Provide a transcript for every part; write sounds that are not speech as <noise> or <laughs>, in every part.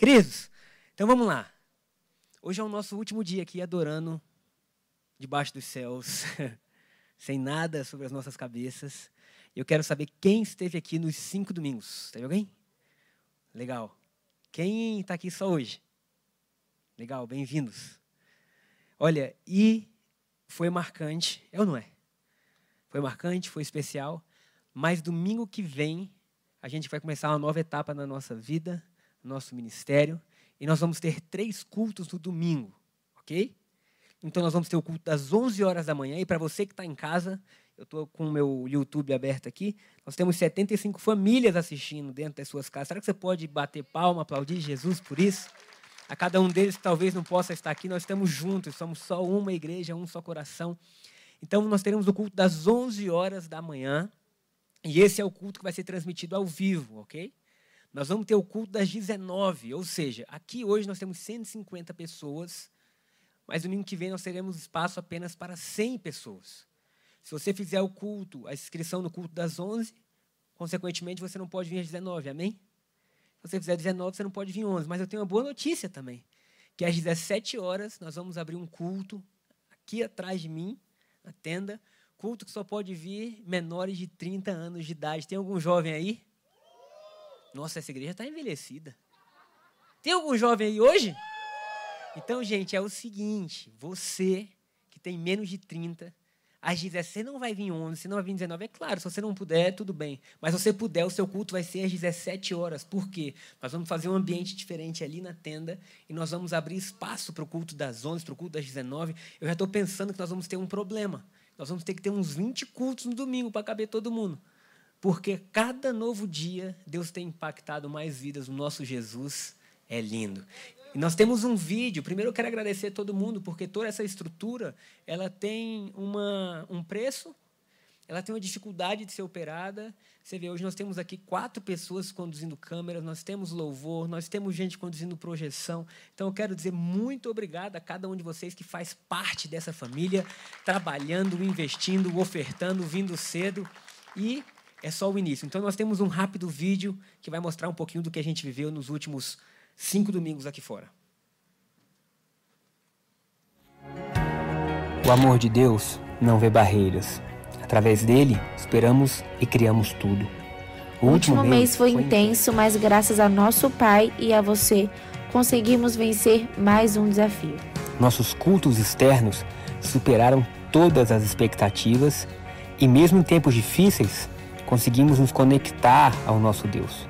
Queridos, então vamos lá. Hoje é o nosso último dia aqui adorando debaixo dos céus, <laughs> sem nada sobre as nossas cabeças. Eu quero saber quem esteve aqui nos cinco domingos. Teve alguém? Legal. Quem está aqui só hoje? Legal, bem-vindos. Olha, e foi marcante, é ou não é? Foi marcante, foi especial, mas domingo que vem a gente vai começar uma nova etapa na nossa vida, nosso ministério, e nós vamos ter três cultos no domingo, ok? Então nós vamos ter o culto das 11 horas da manhã, e para você que está em casa, eu estou com o meu YouTube aberto aqui, nós temos 75 famílias assistindo dentro das suas casas. Será que você pode bater palma, aplaudir Jesus por isso? A cada um deles que talvez não possa estar aqui, nós estamos juntos, somos só uma igreja, um só coração. Então, nós teremos o culto das 11 horas da manhã. E esse é o culto que vai ser transmitido ao vivo, ok? Nós vamos ter o culto das 19, ou seja, aqui hoje nós temos 150 pessoas, mas domingo que vem nós teremos espaço apenas para 100 pessoas. Se você fizer o culto, a inscrição no culto das 11, consequentemente você não pode vir às 19, amém? Se você fizer 19, você não pode vir 11. Mas eu tenho uma boa notícia também, que às 17 horas nós vamos abrir um culto aqui atrás de mim, na tenda, culto que só pode vir menores de 30 anos de idade. Tem algum jovem aí? Nossa, essa igreja está envelhecida. Tem algum jovem aí hoje? Então, gente, é o seguinte: você que tem menos de 30, às 17, você não vai vir 11, você não vai vir 19. É claro, se você não puder, tudo bem. Mas se você puder, o seu culto vai ser às 17 horas. Por quê? Nós vamos fazer um ambiente diferente ali na tenda e nós vamos abrir espaço para o culto das 11, para o culto das 19. Eu já estou pensando que nós vamos ter um problema. Nós vamos ter que ter uns 20 cultos no domingo para caber todo mundo. Porque cada novo dia Deus tem impactado mais vidas. O nosso Jesus é lindo. E nós temos um vídeo. Primeiro eu quero agradecer a todo mundo, porque toda essa estrutura ela tem uma, um preço, ela tem uma dificuldade de ser operada. Você vê, hoje nós temos aqui quatro pessoas conduzindo câmeras, nós temos louvor, nós temos gente conduzindo projeção. Então eu quero dizer muito obrigado a cada um de vocês que faz parte dessa família, trabalhando, investindo, ofertando, vindo cedo. E é só o início. Então nós temos um rápido vídeo que vai mostrar um pouquinho do que a gente viveu nos últimos cinco domingos aqui fora. O amor de Deus não vê barreiras. Através dele, esperamos e criamos tudo. O, o último, último mês foi, foi intenso, mas graças a nosso Pai e a você, conseguimos vencer mais um desafio. Nossos cultos externos superaram todas as expectativas e, mesmo em tempos difíceis, conseguimos nos conectar ao nosso Deus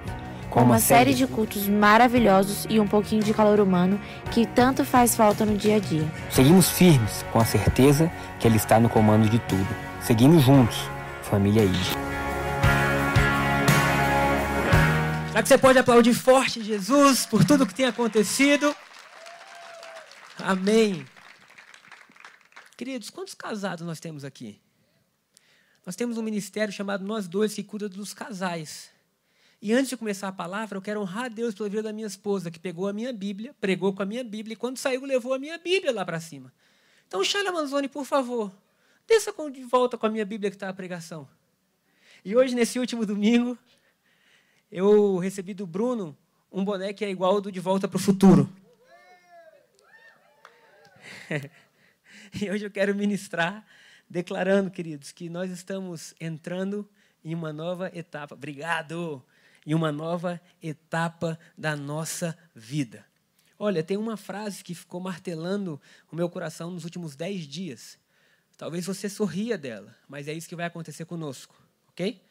com uma série de cultos maravilhosos e um pouquinho de calor humano que tanto faz falta no dia a dia. Seguimos firmes, com a certeza que Ele está no comando de tudo. Seguimos juntos, família ID. Será que você pode aplaudir forte Jesus por tudo que tem acontecido? Amém. Queridos, quantos casados nós temos aqui? Nós temos um ministério chamado Nós Dois que cuida dos casais. E antes de começar a palavra, eu quero honrar a Deus pela vida da minha esposa, que pegou a minha Bíblia, pregou com a minha Bíblia, e quando saiu, levou a minha Bíblia lá para cima. Então, Sheila Manzoni, por favor, desça de volta com a minha Bíblia que está a pregação. E hoje, nesse último domingo, eu recebi do Bruno um boné que é igual ao do De Volta para o Futuro. <laughs> e hoje eu quero ministrar, declarando, queridos, que nós estamos entrando em uma nova etapa. Obrigado! em uma nova etapa da nossa vida. Olha, tem uma frase que ficou martelando o meu coração nos últimos dez dias. Talvez você sorria dela, mas é isso que vai acontecer conosco, ok?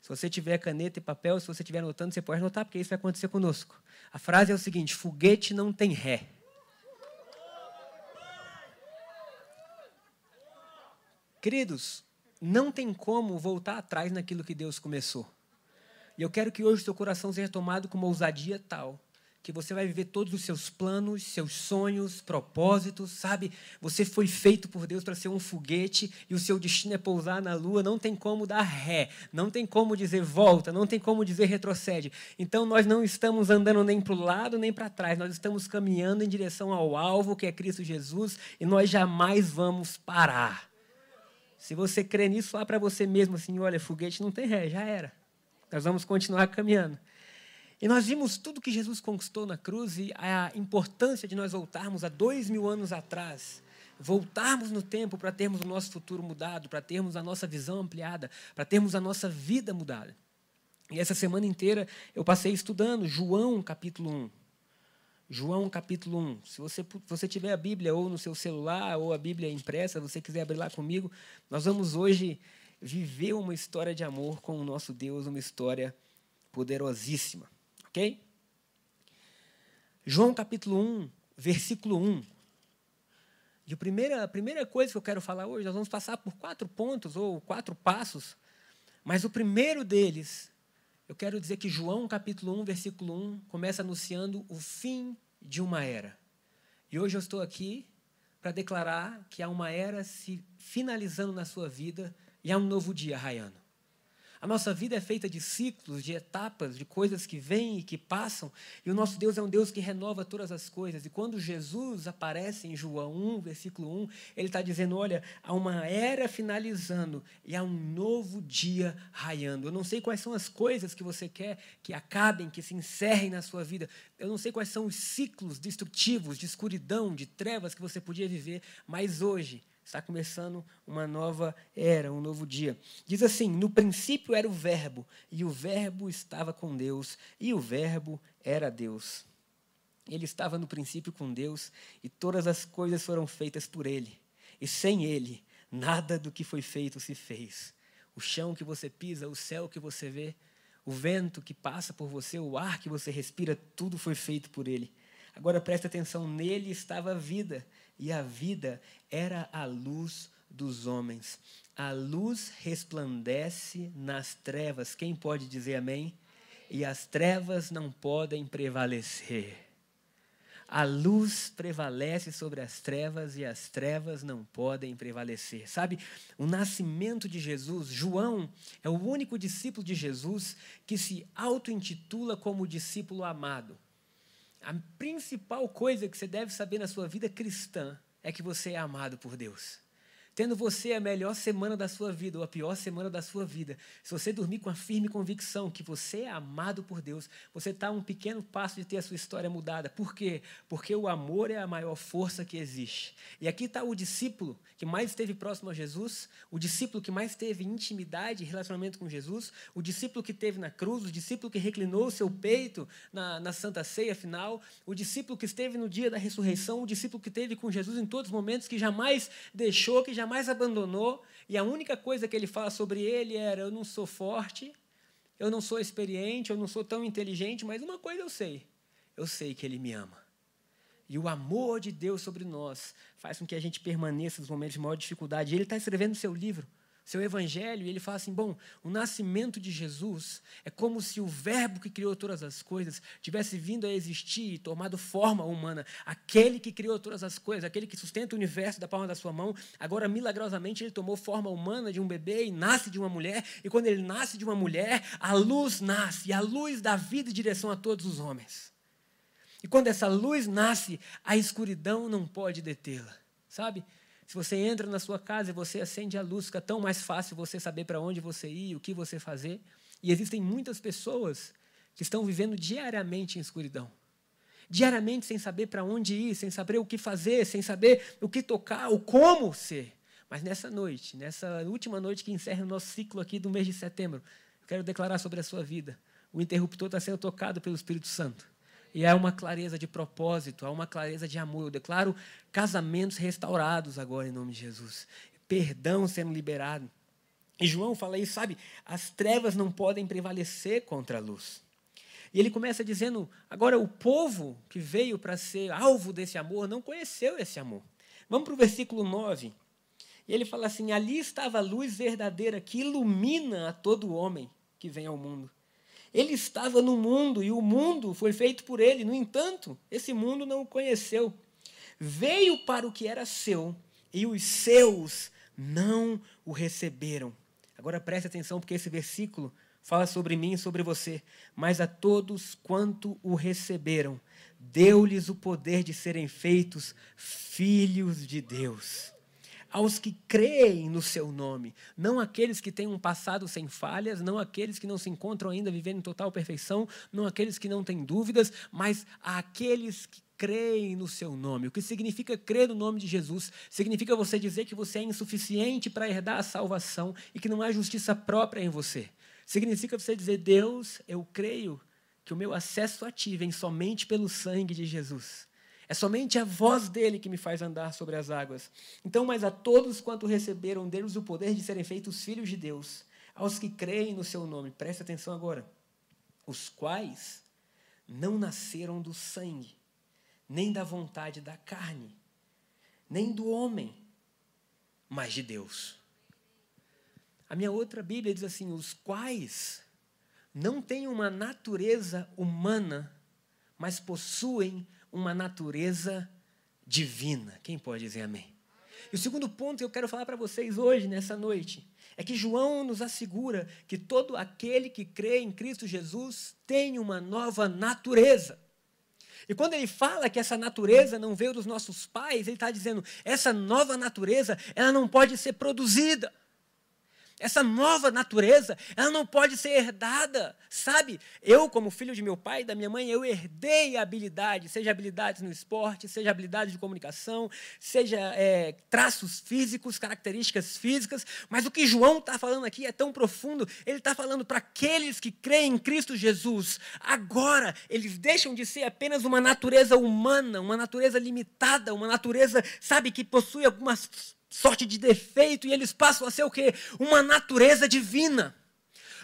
Se você tiver caneta e papel, se você estiver anotando, você pode anotar, porque isso vai acontecer conosco. A frase é o seguinte: foguete não tem ré. Queridos, não tem como voltar atrás naquilo que Deus começou. E eu quero que hoje seu coração seja tomado com uma ousadia tal que você vai viver todos os seus planos, seus sonhos, propósitos, sabe? Você foi feito por Deus para ser um foguete e o seu destino é pousar na lua. Não tem como dar ré, não tem como dizer volta, não tem como dizer retrocede. Então nós não estamos andando nem para o lado nem para trás, nós estamos caminhando em direção ao alvo que é Cristo Jesus e nós jamais vamos parar. Se você crê nisso, fala para você mesmo assim: olha, foguete não tem ré, já era. Nós vamos continuar caminhando. E nós vimos tudo que Jesus conquistou na cruz e a importância de nós voltarmos a dois mil anos atrás, voltarmos no tempo para termos o nosso futuro mudado, para termos a nossa visão ampliada, para termos a nossa vida mudada. E essa semana inteira eu passei estudando João capítulo 1. João capítulo 1. Se você, você tiver a Bíblia ou no seu celular ou a Bíblia impressa, você quiser abrir lá comigo, nós vamos hoje viver uma história de amor com o nosso Deus, uma história poderosíssima. Ok? João capítulo 1, versículo 1. E a primeira, a primeira coisa que eu quero falar hoje, nós vamos passar por quatro pontos ou quatro passos, mas o primeiro deles, eu quero dizer que João capítulo 1, versículo 1, começa anunciando o fim de uma era. E hoje eu estou aqui para declarar que há uma era se finalizando na sua vida e há um novo dia raiando. A nossa vida é feita de ciclos, de etapas, de coisas que vêm e que passam, e o nosso Deus é um Deus que renova todas as coisas. E quando Jesus aparece em João 1, versículo 1, ele está dizendo: Olha, há uma era finalizando e há um novo dia raiando. Eu não sei quais são as coisas que você quer que acabem, que se encerrem na sua vida. Eu não sei quais são os ciclos destrutivos, de escuridão, de trevas que você podia viver, mas hoje Está começando uma nova era, um novo dia. Diz assim: No princípio era o Verbo, e o Verbo estava com Deus, e o Verbo era Deus. Ele estava no princípio com Deus, e todas as coisas foram feitas por Ele. E sem Ele, nada do que foi feito se fez. O chão que você pisa, o céu que você vê, o vento que passa por você, o ar que você respira, tudo foi feito por Ele. Agora preste atenção: nele estava a vida e a vida era a luz dos homens. A luz resplandece nas trevas. Quem pode dizer amém? E as trevas não podem prevalecer. A luz prevalece sobre as trevas e as trevas não podem prevalecer. Sabe, o nascimento de Jesus, João é o único discípulo de Jesus que se auto-intitula como discípulo amado. A principal coisa que você deve saber na sua vida cristã é que você é amado por Deus tendo você a melhor semana da sua vida ou a pior semana da sua vida, se você dormir com a firme convicção que você é amado por Deus, você está um pequeno passo de ter a sua história mudada. Por quê? Porque o amor é a maior força que existe. E aqui está o discípulo que mais esteve próximo a Jesus, o discípulo que mais teve intimidade e relacionamento com Jesus, o discípulo que teve na cruz, o discípulo que reclinou o seu peito na, na Santa Ceia final, o discípulo que esteve no dia da ressurreição, o discípulo que esteve com Jesus em todos os momentos, que jamais deixou, que jamais jamais abandonou, e a única coisa que ele fala sobre ele era: eu não sou forte, eu não sou experiente, eu não sou tão inteligente, mas uma coisa eu sei: eu sei que ele me ama. E o amor de Deus sobre nós faz com que a gente permaneça nos momentos de maior dificuldade. Ele está escrevendo seu livro seu evangelho, e ele fala assim: bom, o nascimento de Jesus é como se o Verbo que criou todas as coisas tivesse vindo a existir e tomado forma humana. Aquele que criou todas as coisas, aquele que sustenta o universo da palma da sua mão, agora milagrosamente ele tomou forma humana de um bebê e nasce de uma mulher, e quando ele nasce de uma mulher, a luz nasce, e a luz dá vida e direção a todos os homens. E quando essa luz nasce, a escuridão não pode detê-la, sabe? Se você entra na sua casa e você acende a luz, fica tão mais fácil você saber para onde você ir, o que você fazer. E existem muitas pessoas que estão vivendo diariamente em escuridão. Diariamente sem saber para onde ir, sem saber o que fazer, sem saber o que tocar, o como ser. Mas nessa noite, nessa última noite que encerra o nosso ciclo aqui do mês de setembro, eu quero declarar sobre a sua vida. O interruptor está sendo tocado pelo Espírito Santo. E há uma clareza de propósito, há uma clareza de amor. Eu declaro casamentos restaurados agora em nome de Jesus. Perdão sendo liberado. E João fala isso, sabe? As trevas não podem prevalecer contra a luz. E ele começa dizendo: agora o povo que veio para ser alvo desse amor não conheceu esse amor. Vamos para o versículo 9. E ele fala assim: ali estava a luz verdadeira que ilumina a todo homem que vem ao mundo. Ele estava no mundo e o mundo foi feito por ele. No entanto, esse mundo não o conheceu. Veio para o que era seu e os seus não o receberam. Agora preste atenção, porque esse versículo fala sobre mim e sobre você. Mas a todos quanto o receberam, deu-lhes o poder de serem feitos filhos de Deus aos que creem no seu nome, não aqueles que têm um passado sem falhas, não aqueles que não se encontram ainda vivendo em total perfeição, não aqueles que não têm dúvidas, mas aqueles que creem no seu nome. O que significa crer no nome de Jesus? Significa você dizer que você é insuficiente para herdar a salvação e que não há justiça própria em você. Significa você dizer: Deus, eu creio que o meu acesso a ti vem somente pelo sangue de Jesus. É somente a voz dele que me faz andar sobre as águas. Então, mas a todos quanto receberam deles o poder de serem feitos filhos de Deus, aos que creem no seu nome, preste atenção agora, os quais não nasceram do sangue, nem da vontade da carne, nem do homem, mas de Deus. A minha outra Bíblia diz assim: os quais não têm uma natureza humana, mas possuem uma natureza divina. Quem pode dizer amém? E o segundo ponto que eu quero falar para vocês hoje, nessa noite, é que João nos assegura que todo aquele que crê em Cristo Jesus tem uma nova natureza. E quando ele fala que essa natureza não veio dos nossos pais, ele está dizendo: essa nova natureza, ela não pode ser produzida. Essa nova natureza, ela não pode ser herdada, sabe? Eu, como filho de meu pai e da minha mãe, eu herdei habilidades, seja habilidades no esporte, seja habilidades de comunicação, seja é, traços físicos, características físicas. Mas o que João está falando aqui é tão profundo. Ele está falando para aqueles que creem em Cristo Jesus. Agora, eles deixam de ser apenas uma natureza humana, uma natureza limitada, uma natureza, sabe, que possui algumas sorte de defeito e eles passam a ser o quê? Uma natureza divina.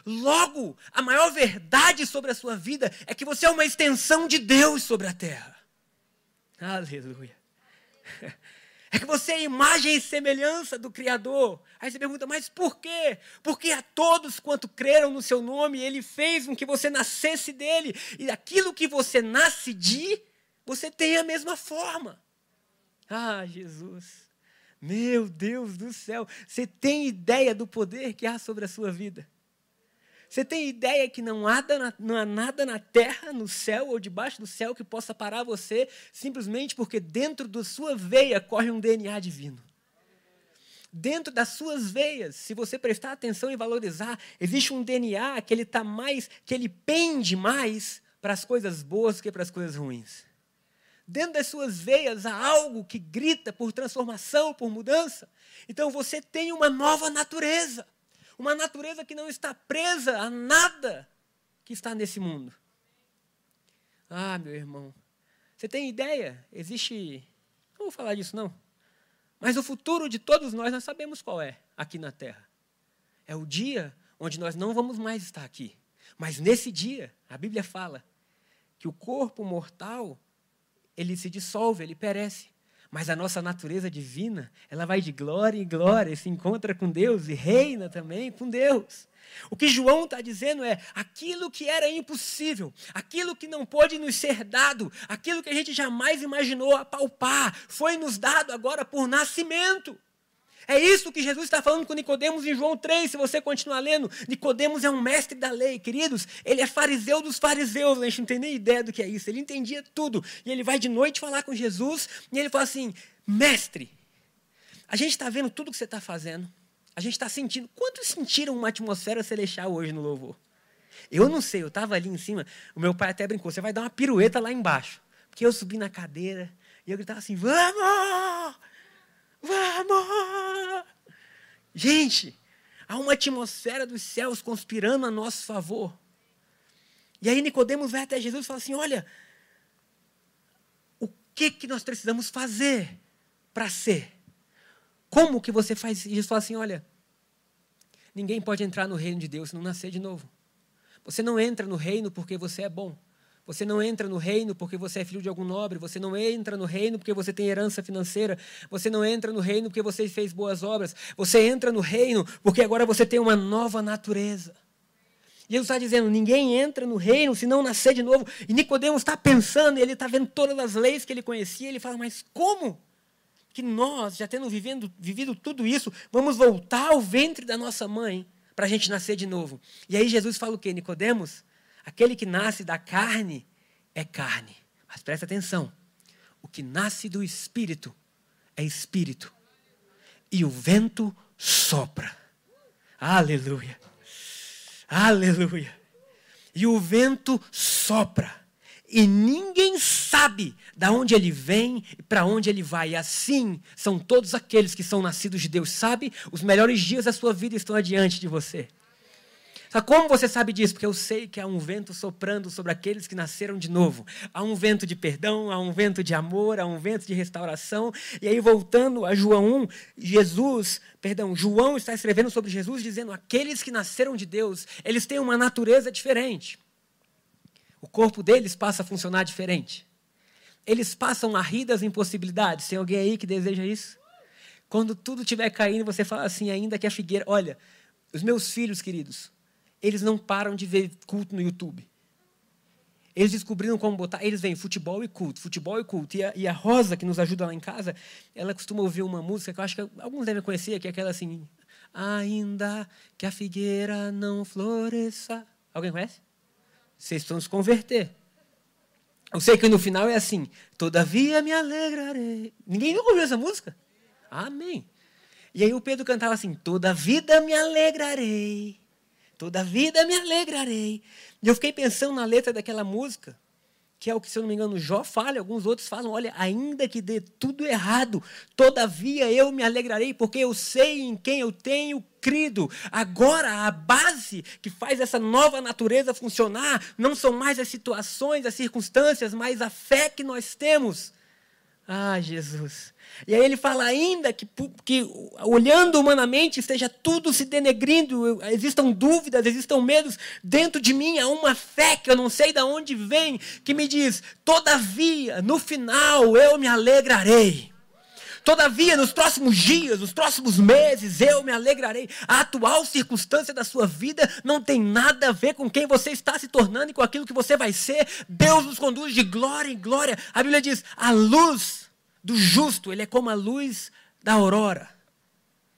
Logo, a maior verdade sobre a sua vida é que você é uma extensão de Deus sobre a terra. Aleluia. É que você é imagem e semelhança do Criador. Aí você pergunta, mas por quê? Porque a todos quanto creram no seu nome, Ele fez com que você nascesse dele. E aquilo que você nasce de, você tem a mesma forma. Ah, Jesus. Meu Deus do céu, você tem ideia do poder que há sobre a sua vida? Você tem ideia que não há, não há nada na terra, no céu ou debaixo do céu que possa parar você simplesmente porque dentro da sua veia corre um DNA divino? Dentro das suas veias, se você prestar atenção e valorizar, existe um DNA que ele está mais, que ele pende mais para as coisas boas que para as coisas ruins. Dentro das suas veias há algo que grita por transformação, por mudança. Então você tem uma nova natureza. Uma natureza que não está presa a nada que está nesse mundo. Ah, meu irmão, você tem ideia? Existe. Não vou falar disso, não. Mas o futuro de todos nós, nós sabemos qual é aqui na Terra. É o dia onde nós não vamos mais estar aqui. Mas nesse dia, a Bíblia fala que o corpo mortal ele se dissolve, ele perece. Mas a nossa natureza divina, ela vai de glória em glória, se encontra com Deus e reina também com Deus. O que João está dizendo é aquilo que era impossível, aquilo que não pôde nos ser dado, aquilo que a gente jamais imaginou apalpar, foi nos dado agora por nascimento. É isso que Jesus está falando com Nicodemos em João 3, se você continuar lendo. Nicodemos é um mestre da lei, queridos. Ele é fariseu dos fariseus, a gente não tem nem ideia do que é isso. Ele entendia tudo. E ele vai de noite falar com Jesus e ele fala assim: Mestre, a gente está vendo tudo que você está fazendo. A gente está sentindo. Quantos sentiram uma atmosfera celestial hoje no louvor? Eu não sei, eu estava ali em cima. O meu pai até brincou: você vai dar uma pirueta lá embaixo. Porque eu subi na cadeira e eu gritava assim: Vamos! Vamos! Gente, há uma atmosfera dos céus conspirando a nosso favor. E aí Nicodemos vai até Jesus e fala assim: olha, o que, que nós precisamos fazer para ser? Como que você faz isso? Jesus fala assim: olha, ninguém pode entrar no reino de Deus se não nascer de novo. Você não entra no reino porque você é bom. Você não entra no reino porque você é filho de algum nobre. Você não entra no reino porque você tem herança financeira. Você não entra no reino porque você fez boas obras. Você entra no reino porque agora você tem uma nova natureza. Jesus está dizendo: ninguém entra no reino se não nascer de novo. E Nicodemos está pensando, ele está vendo todas as leis que ele conhecia. Ele fala: mas como? Que nós, já tendo vivendo, vivido tudo isso, vamos voltar ao ventre da nossa mãe para a gente nascer de novo. E aí Jesus fala o quê? Nicodemos, Aquele que nasce da carne é carne. Mas presta atenção: o que nasce do espírito é espírito. e o vento sopra. Aleluia. Aleluia. E o vento sopra. E ninguém sabe da onde ele vem e para onde ele vai. E assim são todos aqueles que são nascidos de Deus. Sabe? Os melhores dias da sua vida estão adiante de você. Sabe como você sabe disso? Porque eu sei que há um vento soprando sobre aqueles que nasceram de novo. Há um vento de perdão, há um vento de amor, há um vento de restauração. E aí, voltando a João 1, Jesus, perdão, João está escrevendo sobre Jesus, dizendo: aqueles que nasceram de Deus, eles têm uma natureza diferente. O corpo deles passa a funcionar diferente. Eles passam a rir das impossibilidades. Tem alguém aí que deseja isso? Quando tudo estiver caindo, você fala assim, ainda que a figueira. Olha, os meus filhos queridos, eles não param de ver culto no YouTube. Eles descobriram como botar. Eles veem futebol e culto, futebol e culto. E a, e a, Rosa, que nos ajuda lá em casa, ela costuma ouvir uma música que eu acho que alguns devem conhecer, que é aquela assim. Ainda que a figueira não floresça. Alguém conhece? Vocês precisam se converter. Eu sei que no final é assim: Todavia me alegrarei. Ninguém nunca ouviu essa música? Amém. E aí o Pedro cantava assim: Toda vida me alegrarei Toda vida me alegrarei. E eu fiquei pensando na letra daquela música, que é o que, se eu não me engano, Jó fala, alguns outros falam: olha, ainda que dê tudo errado, todavia eu me alegrarei, porque eu sei em quem eu tenho crido. Agora, a base que faz essa nova natureza funcionar não são mais as situações, as circunstâncias, mas a fé que nós temos. Ah, Jesus. E aí ele fala ainda que, que, olhando humanamente, esteja tudo se denegrindo, existam dúvidas, existam medos. Dentro de mim há uma fé que eu não sei de onde vem, que me diz: todavia, no final eu me alegrarei. Todavia, nos próximos dias, nos próximos meses, eu me alegrarei. A atual circunstância da sua vida não tem nada a ver com quem você está se tornando e com aquilo que você vai ser. Deus nos conduz de glória em glória. A Bíblia diz: a luz do justo, ele é como a luz da aurora,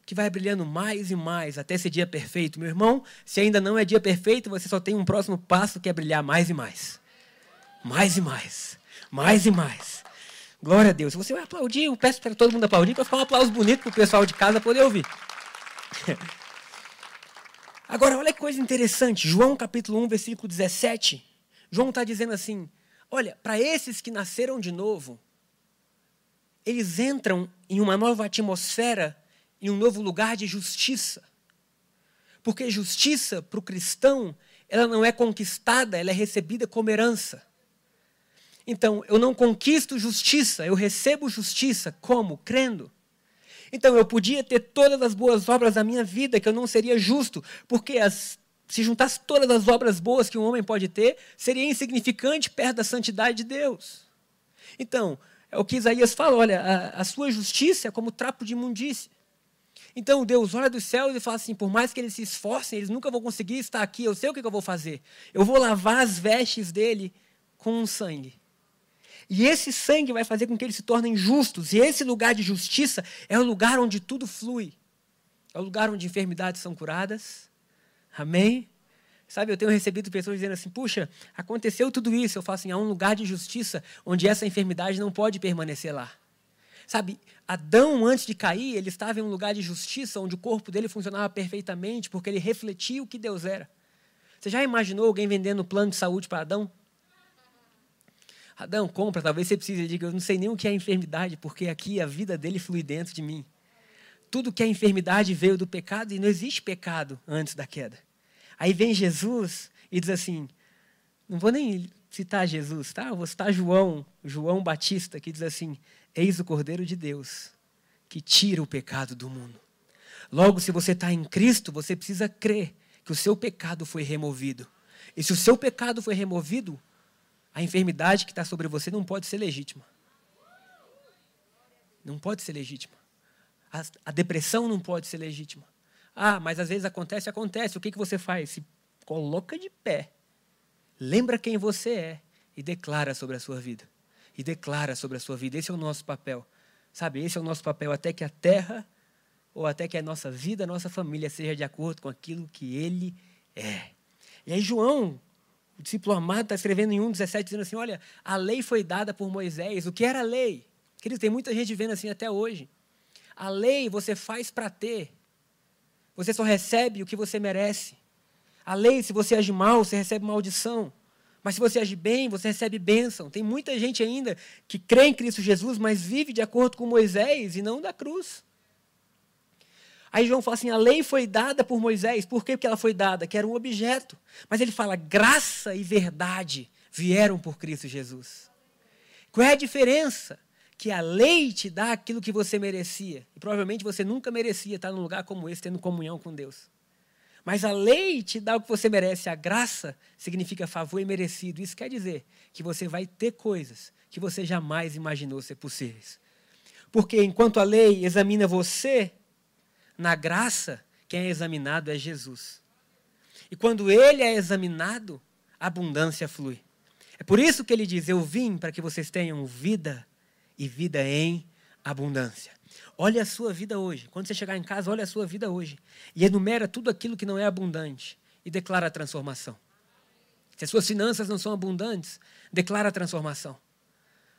que vai brilhando mais e mais até esse dia perfeito. Meu irmão, se ainda não é dia perfeito, você só tem um próximo passo que é brilhar mais e mais. Mais e mais. Mais e mais. Glória a Deus. Você vai aplaudir, eu peço para todo mundo aplaudir, para ficar um aplauso bonito para o pessoal de casa poder ouvir. <laughs> Agora, olha que coisa interessante. João capítulo 1, versículo 17. João está dizendo assim: Olha, para esses que nasceram de novo, eles entram em uma nova atmosfera, em um novo lugar de justiça. Porque justiça para o cristão, ela não é conquistada, ela é recebida como herança. Então, eu não conquisto justiça, eu recebo justiça como? Crendo. Então, eu podia ter todas as boas obras da minha vida, que eu não seria justo, porque as, se juntasse todas as obras boas que um homem pode ter, seria insignificante perto da santidade de Deus. Então, é o que Isaías fala: olha, a, a sua justiça é como trapo de imundícia. Então Deus olha dos céus e fala assim: por mais que eles se esforcem, eles nunca vão conseguir estar aqui. Eu sei o que eu vou fazer. Eu vou lavar as vestes dele com sangue. E esse sangue vai fazer com que eles se tornem justos. E esse lugar de justiça é o lugar onde tudo flui. É o lugar onde enfermidades são curadas. Amém? Sabe, eu tenho recebido pessoas dizendo assim: puxa, aconteceu tudo isso. Eu falo assim: há um lugar de justiça onde essa enfermidade não pode permanecer lá. Sabe, Adão, antes de cair, ele estava em um lugar de justiça onde o corpo dele funcionava perfeitamente porque ele refletia o que Deus era. Você já imaginou alguém vendendo plano de saúde para Adão? Adão, compra, talvez você precise. Diga, eu não sei nem o que é enfermidade, porque aqui a vida dele flui dentro de mim. Tudo que é enfermidade veio do pecado e não existe pecado antes da queda. Aí vem Jesus e diz assim: não vou nem citar Jesus, tá? Eu vou citar João, João Batista, que diz assim: Eis o Cordeiro de Deus que tira o pecado do mundo. Logo, se você está em Cristo, você precisa crer que o seu pecado foi removido. E se o seu pecado foi removido, a enfermidade que está sobre você não pode ser legítima. Não pode ser legítima. A, a depressão não pode ser legítima. Ah, mas às vezes acontece, acontece. O que, que você faz? Se coloca de pé. Lembra quem você é e declara sobre a sua vida. E declara sobre a sua vida. Esse é o nosso papel. Sabe, esse é o nosso papel até que a terra ou até que a nossa vida, a nossa família seja de acordo com aquilo que ele é. E aí João, o discípulo amado, está escrevendo em 1,17, dizendo assim, olha, a lei foi dada por Moisés. O que era a lei? Queridos, tem muita gente vendo assim até hoje. A lei você faz para ter. Você só recebe o que você merece. A lei, se você age mal, você recebe maldição. Mas se você age bem, você recebe bênção. Tem muita gente ainda que crê em Cristo Jesus, mas vive de acordo com Moisés e não da cruz. Aí João fala assim: a lei foi dada por Moisés. Por? Porque ela foi dada? Que era um objeto. Mas ele fala: graça e verdade vieram por Cristo Jesus. Qual é a diferença? Que a lei te dá aquilo que você merecia. E provavelmente você nunca merecia estar num lugar como esse, tendo comunhão com Deus. Mas a lei te dá o que você merece. A graça significa favor e merecido. Isso quer dizer que você vai ter coisas que você jamais imaginou ser possíveis. Porque enquanto a lei examina você, na graça, quem é examinado é Jesus. E quando ele é examinado, a abundância flui. É por isso que ele diz: Eu vim para que vocês tenham vida e vida em abundância. Olha a sua vida hoje. Quando você chegar em casa, olha a sua vida hoje. E enumera tudo aquilo que não é abundante e declara a transformação. Se as suas finanças não são abundantes, declara a transformação.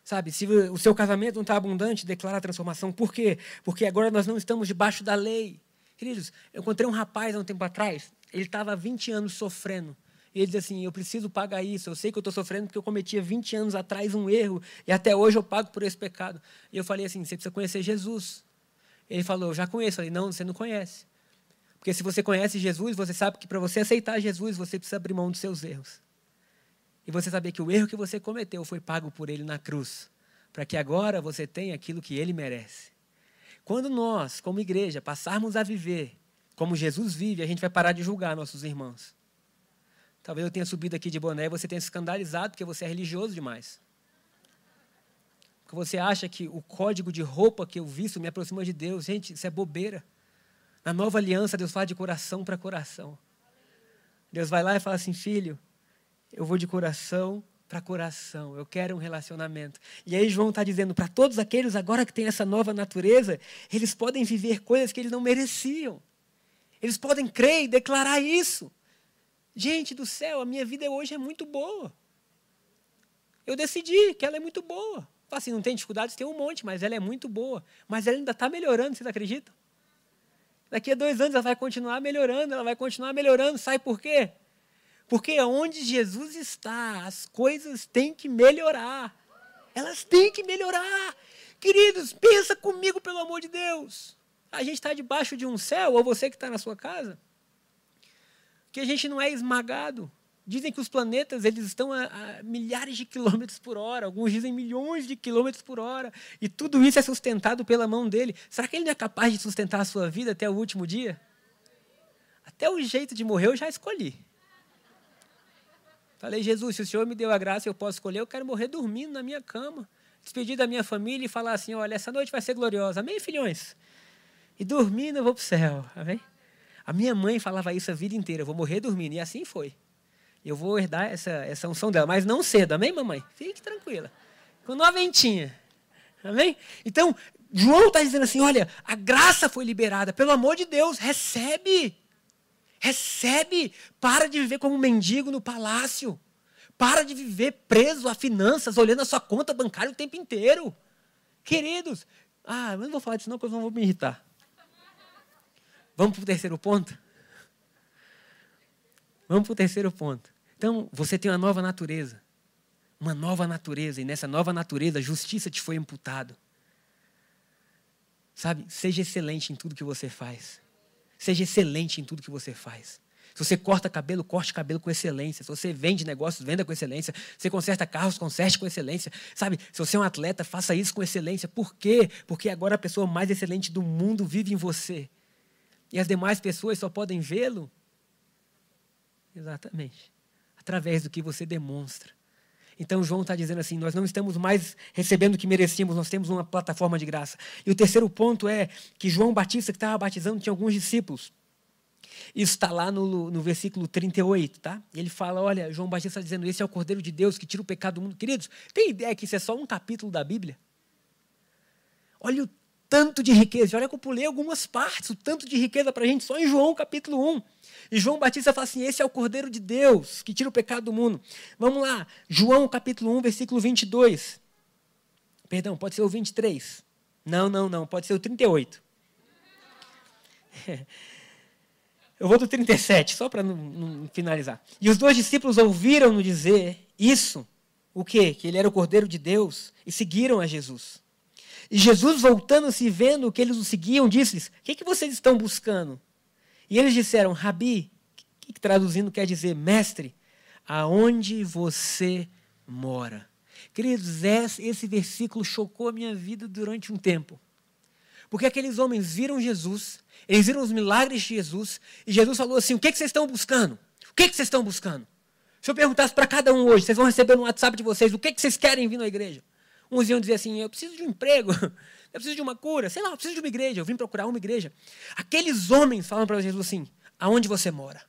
Sabe, se o seu casamento não está abundante, declara a transformação. Por quê? Porque agora nós não estamos debaixo da lei. Queridos, eu encontrei um rapaz há um tempo atrás, ele estava há 20 anos sofrendo. E ele diz assim: Eu preciso pagar isso. Eu sei que eu estou sofrendo porque eu cometia 20 anos atrás um erro e até hoje eu pago por esse pecado. E eu falei assim: Você precisa conhecer Jesus. Ele falou: Eu já conheço. Eu falei: Não, você não conhece. Porque se você conhece Jesus, você sabe que para você aceitar Jesus, você precisa abrir mão dos seus erros e você saber que o erro que você cometeu foi pago por ele na cruz, para que agora você tenha aquilo que ele merece. Quando nós, como igreja, passarmos a viver como Jesus vive, a gente vai parar de julgar nossos irmãos. Talvez eu tenha subido aqui de boné e você tenha se escandalizado porque você é religioso demais. Porque você acha que o código de roupa que eu visto me aproxima de Deus. Gente, isso é bobeira. Na nova aliança, Deus fala de coração para coração. Deus vai lá e fala assim: filho, eu vou de coração para coração. Eu quero um relacionamento. E aí João está dizendo para todos aqueles agora que têm essa nova natureza, eles podem viver coisas que eles não mereciam. Eles podem crer e declarar isso. Gente do céu, a minha vida hoje é muito boa. Eu decidi que ela é muito boa. Assim, não tem dificuldades, tem um monte, mas ela é muito boa. Mas ela ainda está melhorando, vocês acreditam? Daqui a dois anos ela vai continuar melhorando, ela vai continuar melhorando. Sabe por quê? Porque onde Jesus está, as coisas têm que melhorar. Elas têm que melhorar. Queridos, pensa comigo, pelo amor de Deus. A gente está debaixo de um céu, ou você que está na sua casa, que a gente não é esmagado. Dizem que os planetas eles estão a, a, milhares de quilômetros por hora, alguns dizem milhões de quilômetros por hora, e tudo isso é sustentado pela mão dele. Será que ele não é capaz de sustentar a sua vida até o último dia? Até o jeito de morrer eu já escolhi. Falei, Jesus, se o Senhor me deu a graça, eu posso escolher, eu quero morrer dormindo na minha cama. Despedir da minha família e falar assim: olha, essa noite vai ser gloriosa. Amém, filhões? E dormindo eu vou para o céu. Amém? A minha mãe falava isso a vida inteira: eu vou morrer dormindo. E assim foi. Eu vou herdar essa, essa unção dela, mas não cedo. Amém, mamãe? Fique tranquila. Com noventinha. Amém? Então, João está dizendo assim: olha, a graça foi liberada. Pelo amor de Deus, recebe. Recebe. Para de viver como um mendigo no palácio. Para de viver preso a finanças, olhando a sua conta bancária o tempo inteiro. Queridos, ah, eu não vou falar disso não, porque eu não vou me irritar. Vamos para o terceiro ponto? Vamos para o terceiro ponto. Então, você tem uma nova natureza. Uma nova natureza. E nessa nova natureza, a justiça te foi imputado. Sabe? Seja excelente em tudo que você faz. Seja excelente em tudo que você faz. Se você corta cabelo, corte cabelo com excelência. Se você vende negócios, venda com excelência. Se você conserta carros, conserte com excelência. Sabe, se você é um atleta, faça isso com excelência. Por quê? Porque agora a pessoa mais excelente do mundo vive em você. E as demais pessoas só podem vê-lo exatamente através do que você demonstra. Então João está dizendo assim: nós não estamos mais recebendo o que merecíamos, nós temos uma plataforma de graça. E o terceiro ponto é que João Batista, que estava batizando, tinha alguns discípulos. Isso está lá no, no versículo 38, tá? Ele fala: olha, João Batista está dizendo: esse é o Cordeiro de Deus que tira o pecado do mundo. Queridos, tem ideia que isso é só um capítulo da Bíblia? Olha o tanto de riqueza. Olha que eu pulei algumas partes, o tanto de riqueza para a gente só em João capítulo 1. E João Batista fala assim: esse é o Cordeiro de Deus que tira o pecado do mundo. Vamos lá, João capítulo 1, versículo 22. Perdão, pode ser o 23. Não, não, não, pode ser o 38. <laughs> Eu vou do 37, só para não, não, finalizar. E os dois discípulos ouviram-no dizer isso, o quê? Que ele era o Cordeiro de Deus, e seguiram a Jesus. E Jesus, voltando-se e vendo que eles o seguiam, disse-lhes: O que, que vocês estão buscando? E eles disseram: Rabi, que, que traduzindo quer dizer mestre, aonde você mora. Queridos, esse versículo chocou a minha vida durante um tempo. Porque aqueles homens viram Jesus, eles viram os milagres de Jesus, e Jesus falou assim: O que, que vocês estão buscando? O que, que vocês estão buscando? Se eu perguntasse para cada um hoje, vocês vão receber no WhatsApp de vocês, o que, que vocês querem vir na igreja? Uns iam dizer assim: Eu preciso de um emprego, <laughs> eu preciso de uma cura, sei lá, eu preciso de uma igreja, eu vim procurar uma igreja. Aqueles homens falam para Jesus assim: Aonde você mora?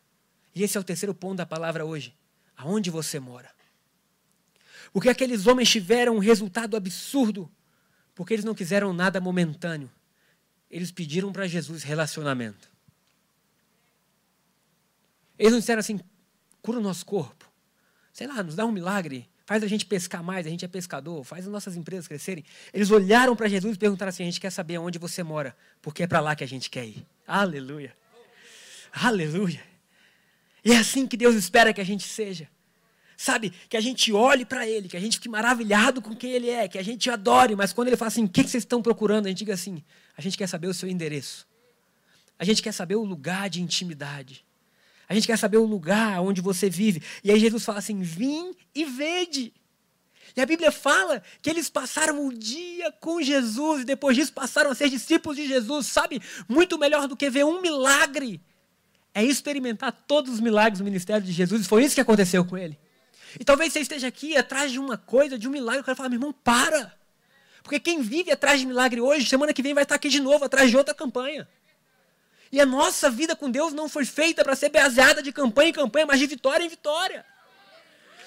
E esse é o terceiro ponto da palavra hoje: Aonde você mora? Porque aqueles homens tiveram um resultado absurdo, porque eles não quiseram nada momentâneo eles pediram para Jesus relacionamento. Eles não disseram assim: cura o nosso corpo, sei lá, nos dá um milagre, faz a gente pescar mais, a gente é pescador, faz as nossas empresas crescerem. Eles olharam para Jesus e perguntaram assim: a gente quer saber onde você mora, porque é para lá que a gente quer ir. Aleluia. Aleluia. E é assim que Deus espera que a gente seja. Sabe, que a gente olhe para Ele, que a gente fique maravilhado com quem Ele é, que a gente adore, mas quando Ele fala assim: o que vocês estão procurando? A gente diga assim: a gente quer saber o seu endereço. A gente quer saber o lugar de intimidade. A gente quer saber o lugar onde você vive. E aí Jesus fala assim: vim e vede. E a Bíblia fala que eles passaram o dia com Jesus e depois disso passaram a ser discípulos de Jesus. Sabe, muito melhor do que ver um milagre é experimentar todos os milagres do ministério de Jesus. Foi isso que aconteceu com ele. E talvez você esteja aqui atrás de uma coisa, de um milagre, eu quero falar, meu irmão, para. Porque quem vive atrás de milagre hoje, semana que vem vai estar aqui de novo, atrás de outra campanha. E a nossa vida com Deus não foi feita para ser baseada de campanha em campanha, mas de vitória em vitória.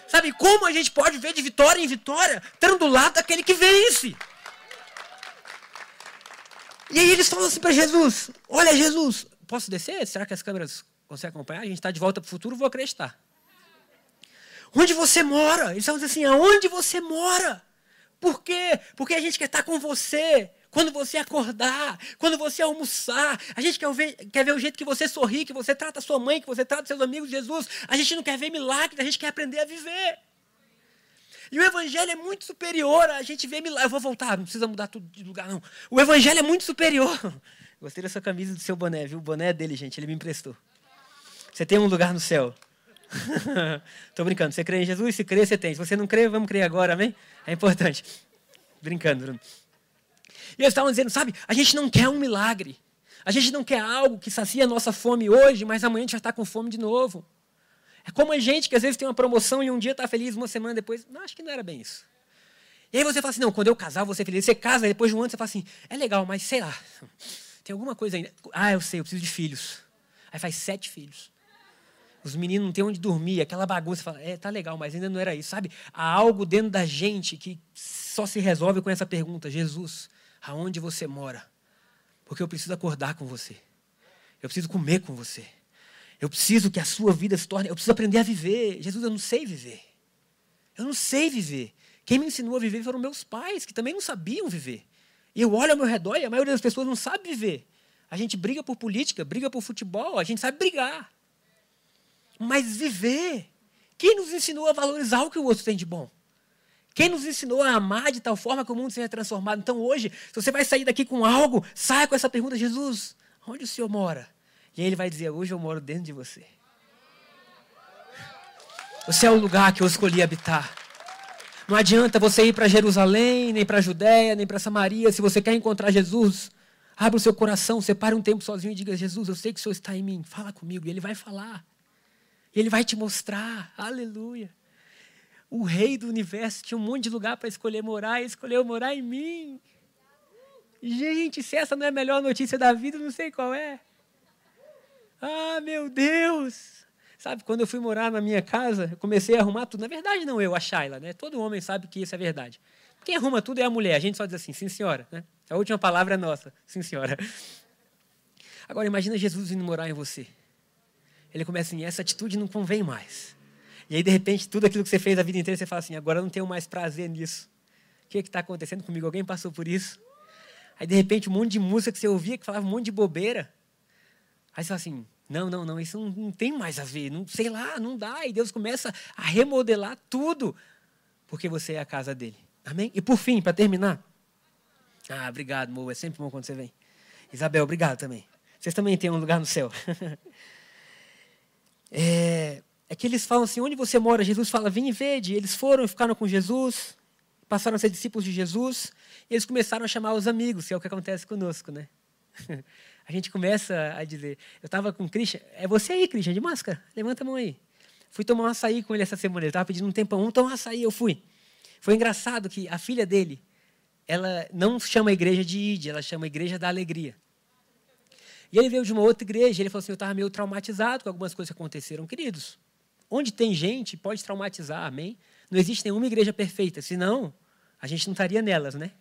Sabe como a gente pode ver de vitória em vitória? Estando do lado daquele que vence. E aí eles falam assim para Jesus: Olha, Jesus, posso descer? Será que as câmeras conseguem acompanhar? A gente está de volta para o futuro, vou acreditar. Onde você mora? Eles dizendo assim: Aonde você mora? Por quê? Porque a gente quer estar com você. Quando você acordar, quando você almoçar, a gente quer ver, quer ver o jeito que você sorri, que você trata sua mãe, que você trata seus amigos, Jesus. A gente não quer ver milagres, a gente quer aprender a viver. E o evangelho é muito superior a gente ver milagres. Eu vou voltar, não precisa mudar tudo de lugar, não. O evangelho é muito superior. <laughs> Gostei dessa camisa do seu boné, viu? O boné é dele, gente, ele me emprestou. Você tem um lugar no céu. <laughs> Estou brincando. Você crê em Jesus? Se crê, você tem. Se você não crê, vamos crer agora, amém? É importante. Brincando, Bruno. E eles estavam dizendo, sabe, a gente não quer um milagre. A gente não quer algo que sacia a nossa fome hoje, mas amanhã a gente já está com fome de novo. É como a gente que às vezes tem uma promoção e um dia está feliz, uma semana depois. Não, acho que não era bem isso. E aí você fala assim, não, quando eu casar, eu vou ser feliz. Você casa, depois de um ano você fala assim, é legal, mas sei lá, tem alguma coisa ainda. Ah, eu sei, eu preciso de filhos. Aí faz sete filhos. Os meninos não têm onde dormir, aquela bagunça. Fala, é, tá legal, mas ainda não era isso, sabe? Há algo dentro da gente que só se resolve com essa pergunta: Jesus, aonde você mora? Porque eu preciso acordar com você. Eu preciso comer com você. Eu preciso que a sua vida se torne. Eu preciso aprender a viver. Jesus, eu não sei viver. Eu não sei viver. Quem me ensinou a viver foram meus pais, que também não sabiam viver. E eu olho ao meu redor e a maioria das pessoas não sabe viver. A gente briga por política, briga por futebol, a gente sabe brigar mas viver. Quem nos ensinou a valorizar o que o outro tem de bom? Quem nos ensinou a amar de tal forma que o mundo seja transformado? Então hoje, se você vai sair daqui com algo, saia com essa pergunta: Jesus, onde o Senhor mora? E aí ele vai dizer: Hoje eu moro dentro de você. Você é o lugar que eu escolhi habitar. Não adianta você ir para Jerusalém, nem para Judéia, nem para Samaria. Se você quer encontrar Jesus, abra o seu coração, separe um tempo sozinho e diga: Jesus, eu sei que o Senhor está em mim. Fala comigo. E ele vai falar. Ele vai te mostrar. Aleluia. O rei do universo tinha um monte de lugar para escolher morar e escolheu morar em mim. Gente, se essa não é a melhor notícia da vida, não sei qual é. Ah, meu Deus! Sabe, quando eu fui morar na minha casa, eu comecei a arrumar tudo. Na verdade, não eu, a Shayla, né? Todo homem sabe que isso é verdade. Quem arruma tudo é a mulher. A gente só diz assim, sim, senhora. Né? A última palavra é nossa, sim, senhora. Agora, imagina Jesus indo morar em você ele começa assim, essa atitude não convém mais. E aí, de repente, tudo aquilo que você fez a vida inteira, você fala assim, agora eu não tenho mais prazer nisso. O que é está acontecendo comigo? Alguém passou por isso? Aí, de repente, um monte de música que você ouvia, que falava um monte de bobeira. Aí você fala assim, não, não, não, isso não, não tem mais a ver, não, sei lá, não dá. E Deus começa a remodelar tudo, porque você é a casa dele. Amém? E por fim, para terminar. Ah, obrigado, Mo, é sempre bom quando você vem. Isabel, obrigado também. Vocês também têm um lugar no céu. <laughs> é, é que eles falam assim: onde você mora? Jesus fala: vem e vede. Eles foram e ficaram com Jesus, passaram a ser discípulos de Jesus, e eles começaram a chamar os amigos, que é o que acontece conosco, né? <laughs> A gente começa a dizer: eu estava com o Christian, é você aí, Christian, de máscara? Levanta a mão aí. Fui tomar um açaí com ele essa semana, ele estava pedindo um tempão, vamos tomar um açaí, eu fui. Foi engraçado que a filha dele, ela não chama a igreja de Ide, ela chama a igreja da alegria. E ele veio de uma outra igreja, ele falou assim: eu estava meio traumatizado com algumas coisas que aconteceram. Queridos, onde tem gente, pode traumatizar, amém? Não existe nenhuma igreja perfeita, senão a gente não estaria nelas, né?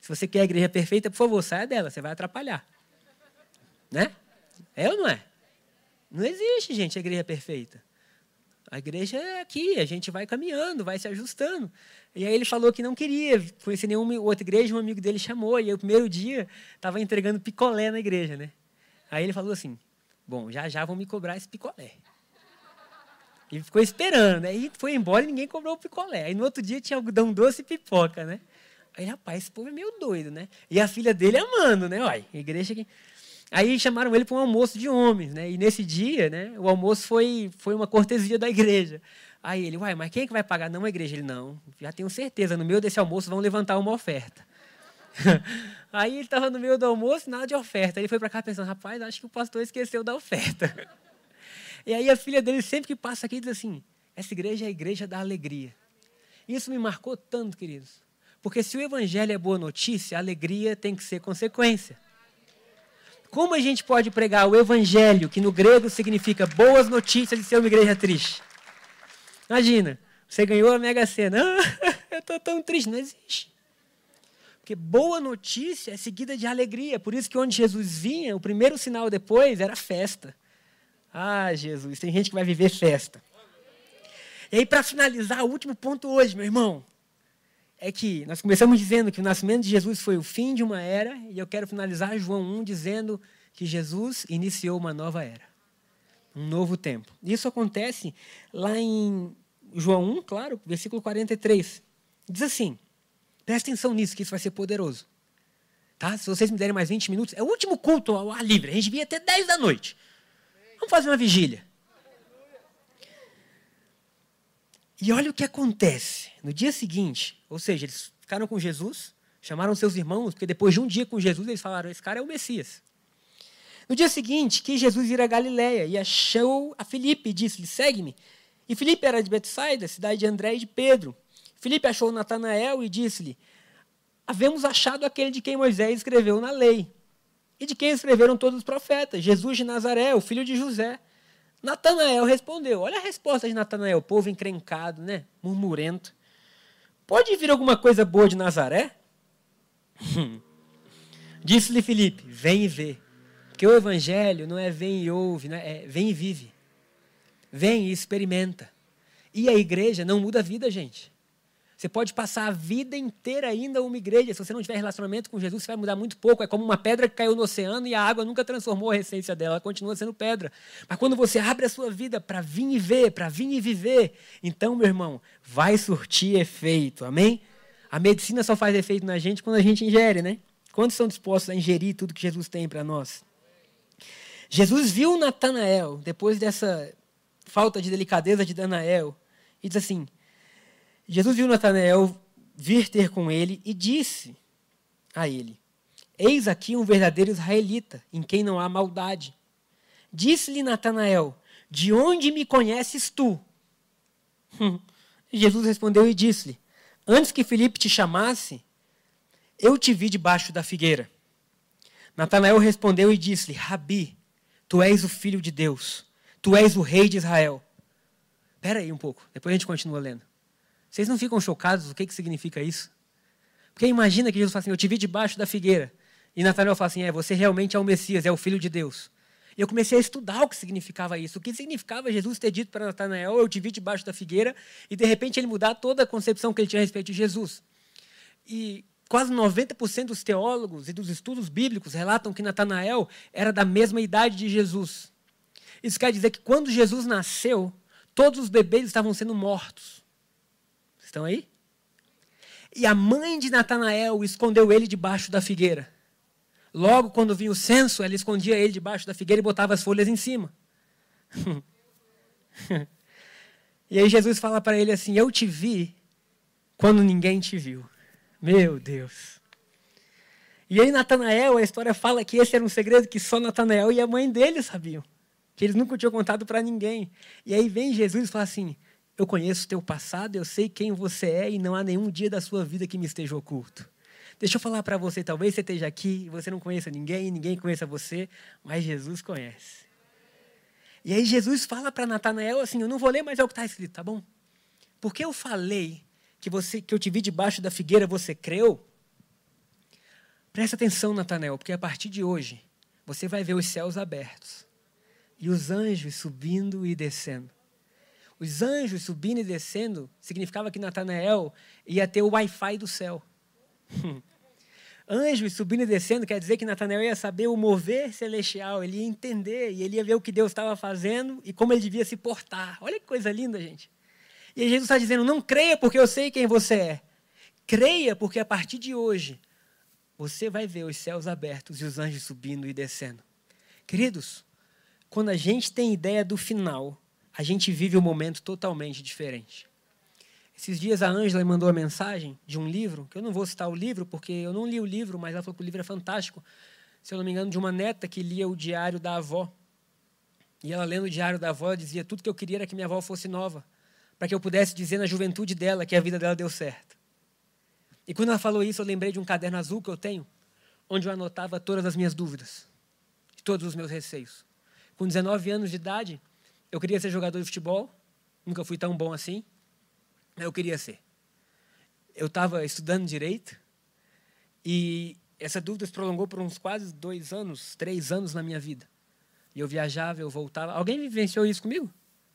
Se você quer a igreja perfeita, por favor, saia dela, você vai atrapalhar. Né? É ou não é? Não existe, gente, a igreja perfeita. A igreja é aqui, a gente vai caminhando, vai se ajustando. E aí ele falou que não queria conhecer nenhuma outra igreja, um amigo dele chamou, e aí, o primeiro dia estava entregando picolé na igreja, né? Aí ele falou assim: Bom, já já vão me cobrar esse picolé. E ficou esperando, né? E foi embora e ninguém cobrou o picolé. Aí no outro dia tinha algodão doce e pipoca, né? Aí, rapaz, esse povo é meio doido, né? E a filha dele amando, né? Olha, igreja aqui. Aí chamaram ele para um almoço de homens, né? E nesse dia, né, o almoço foi, foi uma cortesia da igreja. Aí ele, uai, mas quem é que vai pagar? Não a igreja. Ele, não, já tenho certeza, no meio desse almoço vão levantar uma oferta. <laughs> Aí ele estava no meio do almoço, nada de oferta. Ele foi para cá pensando, rapaz, acho que o pastor esqueceu da oferta. <laughs> E aí a filha dele, sempre que passa aqui, diz assim, essa igreja é a igreja da alegria. Isso me marcou tanto, queridos. Porque se o evangelho é boa notícia, a alegria tem que ser consequência. Como a gente pode pregar o evangelho, que no grego significa boas notícias, e ser uma igreja triste? Imagina, você ganhou a Mega Sena. Ah, <laughs> eu estou tão triste. Não existe. Porque boa notícia é seguida de alegria. Por isso que onde Jesus vinha, o primeiro sinal depois era festa. Ah, Jesus, tem gente que vai viver festa. E aí, para finalizar, o último ponto hoje, meu irmão, é que nós começamos dizendo que o nascimento de Jesus foi o fim de uma era, e eu quero finalizar João 1 dizendo que Jesus iniciou uma nova era, um novo tempo. Isso acontece lá em João 1, claro, versículo 43. Diz assim: presta atenção nisso, que isso vai ser poderoso. Tá? Se vocês me derem mais 20 minutos, é o último culto ao ar livre. A gente vinha até 10 da noite. Vamos fazer uma vigília. E olha o que acontece. No dia seguinte, ou seja, eles ficaram com Jesus, chamaram seus irmãos, porque depois de um dia com Jesus, eles falaram: esse cara é o Messias. No dia seguinte, quis Jesus ir a Galiléia e achou a Filipe e disse-lhe: segue-me. E Filipe era de Betsaida, cidade de André e de Pedro. Filipe achou Natanael e disse-lhe: Havemos achado aquele de quem Moisés escreveu na lei, e de quem escreveram todos os profetas, Jesus de Nazaré, o filho de José. Natanael respondeu: Olha a resposta de Natanael, povo encrencado, né? Murmurento. Pode vir alguma coisa boa de Nazaré? <laughs> Disse-lhe Filipe: Vem e vê. Porque o evangelho não é vem e ouve, não é, é vem e vive. Vem e experimenta. E a igreja não muda a vida, gente. Você pode passar a vida inteira ainda uma igreja. Se você não tiver relacionamento com Jesus, você vai mudar muito pouco. É como uma pedra que caiu no oceano e a água nunca transformou a essência dela, ela continua sendo pedra. Mas quando você abre a sua vida para vir e ver, para vir e viver, então, meu irmão, vai surtir efeito. Amém? A medicina só faz efeito na gente quando a gente ingere, né? Quantos são dispostos a ingerir tudo que Jesus tem para nós? Jesus viu Natanael, depois dessa falta de delicadeza de Danael, e diz assim: Jesus viu Natanael vir ter com ele e disse a ele: Eis aqui um verdadeiro israelita, em quem não há maldade. Disse-lhe Natanael: De onde me conheces tu? <laughs> Jesus respondeu e disse-lhe: Antes que Felipe te chamasse, eu te vi debaixo da figueira. Natanael respondeu e disse-lhe: Rabi, tu és o filho de Deus, tu és o rei de Israel. Espera aí um pouco, depois a gente continua lendo. Vocês não ficam chocados do que, que significa isso? Porque imagina que Jesus fala assim: Eu te vi debaixo da figueira. E Natanael fala assim: É, você realmente é o Messias, é o Filho de Deus. E eu comecei a estudar o que significava isso. O que significava Jesus ter dito para Natanael: Eu te vi debaixo da figueira. E de repente ele mudar toda a concepção que ele tinha a respeito de Jesus. E quase 90% dos teólogos e dos estudos bíblicos relatam que Natanael era da mesma idade de Jesus. Isso quer dizer que quando Jesus nasceu, todos os bebês estavam sendo mortos. Estão aí? E a mãe de Natanael escondeu ele debaixo da figueira. Logo, quando vinha o censo, ela escondia ele debaixo da figueira e botava as folhas em cima. <laughs> e aí Jesus fala para ele assim: Eu te vi quando ninguém te viu. Meu Deus. E aí, Natanael, a história fala que esse era um segredo que só Natanael e a mãe dele sabiam. Que eles nunca tinham contado para ninguém. E aí vem Jesus e fala assim: Eu conheço o teu passado, eu sei quem você é e não há nenhum dia da sua vida que me esteja oculto. Deixa eu falar para você, talvez você esteja aqui e você não conheça ninguém, ninguém conheça você, mas Jesus conhece. E aí Jesus fala para Natanael assim: Eu não vou ler, mas é o que está escrito, tá bom? Porque eu falei que você que eu te vi debaixo da figueira, você creu? Presta atenção, Natanael, porque a partir de hoje você vai ver os céus abertos e os anjos subindo e descendo. Os anjos subindo e descendo significava que Natanael ia ter o Wi-Fi do céu. <laughs> Anjos subindo e descendo quer dizer que Natanael ia saber o mover celestial, ele ia entender e ele ia ver o que Deus estava fazendo e como ele devia se portar. Olha que coisa linda, gente. E aí Jesus está dizendo: não creia porque eu sei quem você é. Creia porque a partir de hoje você vai ver os céus abertos e os anjos subindo e descendo. Queridos, quando a gente tem ideia do final, a gente vive um momento totalmente diferente. Esses dias a Ângela mandou a mensagem de um livro, que eu não vou citar o livro, porque eu não li o livro, mas ela falou que o livro é fantástico. Se eu não me engano, de uma neta que lia o diário da avó. E ela lendo o diário da avó, dizia: tudo que eu queria era que minha avó fosse nova, para que eu pudesse dizer na juventude dela que a vida dela deu certo. E quando ela falou isso, eu lembrei de um caderno azul que eu tenho, onde eu anotava todas as minhas dúvidas, todos os meus receios. Com 19 anos de idade, eu queria ser jogador de futebol, nunca fui tão bom assim eu queria ser. Eu estava estudando direito e essa dúvida se prolongou por uns quase dois anos, três anos na minha vida. E eu viajava, eu voltava. Alguém vivenciou isso comigo?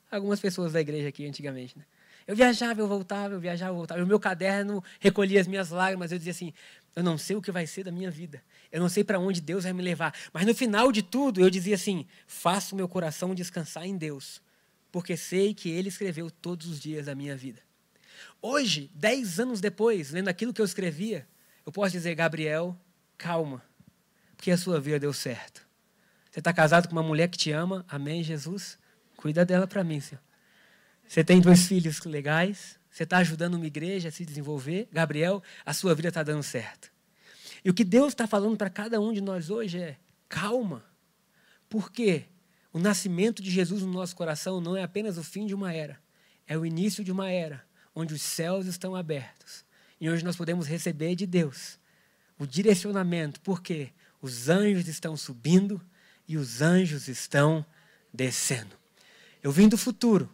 Algumas pessoas da igreja aqui antigamente, né? Eu viajava, eu voltava, eu viajava, eu voltava. O meu caderno recolhia as minhas lágrimas. Eu dizia assim: eu não sei o que vai ser da minha vida. Eu não sei para onde Deus vai me levar. Mas no final de tudo, eu dizia assim: faço meu coração descansar em Deus, porque sei que Ele escreveu todos os dias da minha vida. Hoje, dez anos depois, lendo aquilo que eu escrevia, eu posso dizer, Gabriel, calma, porque a sua vida deu certo. Você está casado com uma mulher que te ama, amém, Jesus? Cuida dela para mim, Senhor. Você tem dois filhos legais, você está ajudando uma igreja a se desenvolver, Gabriel, a sua vida está dando certo. E o que Deus está falando para cada um de nós hoje é: calma, porque o nascimento de Jesus no nosso coração não é apenas o fim de uma era, é o início de uma era onde os céus estão abertos. E onde nós podemos receber de Deus o direcionamento, porque os anjos estão subindo e os anjos estão descendo. Eu vim do futuro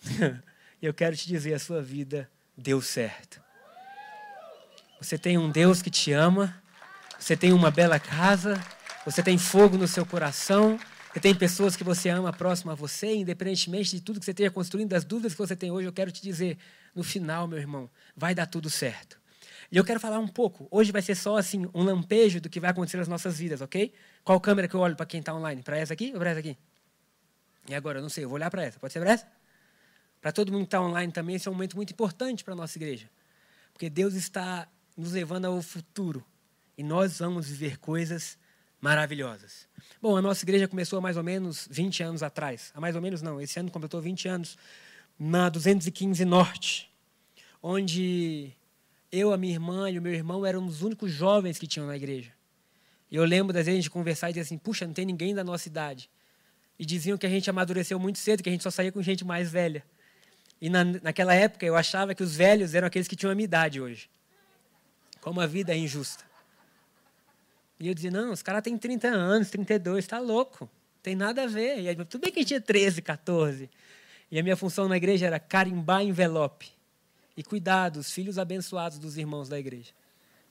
<laughs> e eu quero te dizer: a sua vida deu certo. Você tem um Deus que te ama, você tem uma bela casa, você tem fogo no seu coração, você tem pessoas que você ama próximo a você, independentemente de tudo que você esteja construindo, das dúvidas que você tem hoje, eu quero te dizer, no final, meu irmão, vai dar tudo certo. E eu quero falar um pouco. Hoje vai ser só assim um lampejo do que vai acontecer nas nossas vidas, ok? Qual câmera que eu olho para quem está online? Para essa aqui ou para essa aqui? E agora, eu não sei, eu vou olhar para essa. Pode ser para essa? Para todo mundo que está online também, esse é um momento muito importante para a nossa igreja. Porque Deus está nos levando ao futuro. E nós vamos viver coisas maravilhosas. Bom, a nossa igreja começou há mais ou menos 20 anos atrás. Há mais ou menos não, esse ano completou 20 anos, na 215 Norte, onde eu, a minha irmã e o meu irmão eram os únicos jovens que tinham na igreja. E eu lembro das vezes de conversar e dizer assim, puxa, não tem ninguém da nossa idade. E diziam que a gente amadureceu muito cedo, que a gente só saía com gente mais velha. E na, naquela época eu achava que os velhos eram aqueles que tinham a minha idade hoje. Como a vida é injusta. E eu dizia, não, os caras têm 30 anos, 32, está louco. Tem nada a ver. E aí, tudo bem que a gente tinha 13, 14. E a minha função na igreja era carimbar envelope e cuidar dos filhos abençoados dos irmãos da igreja.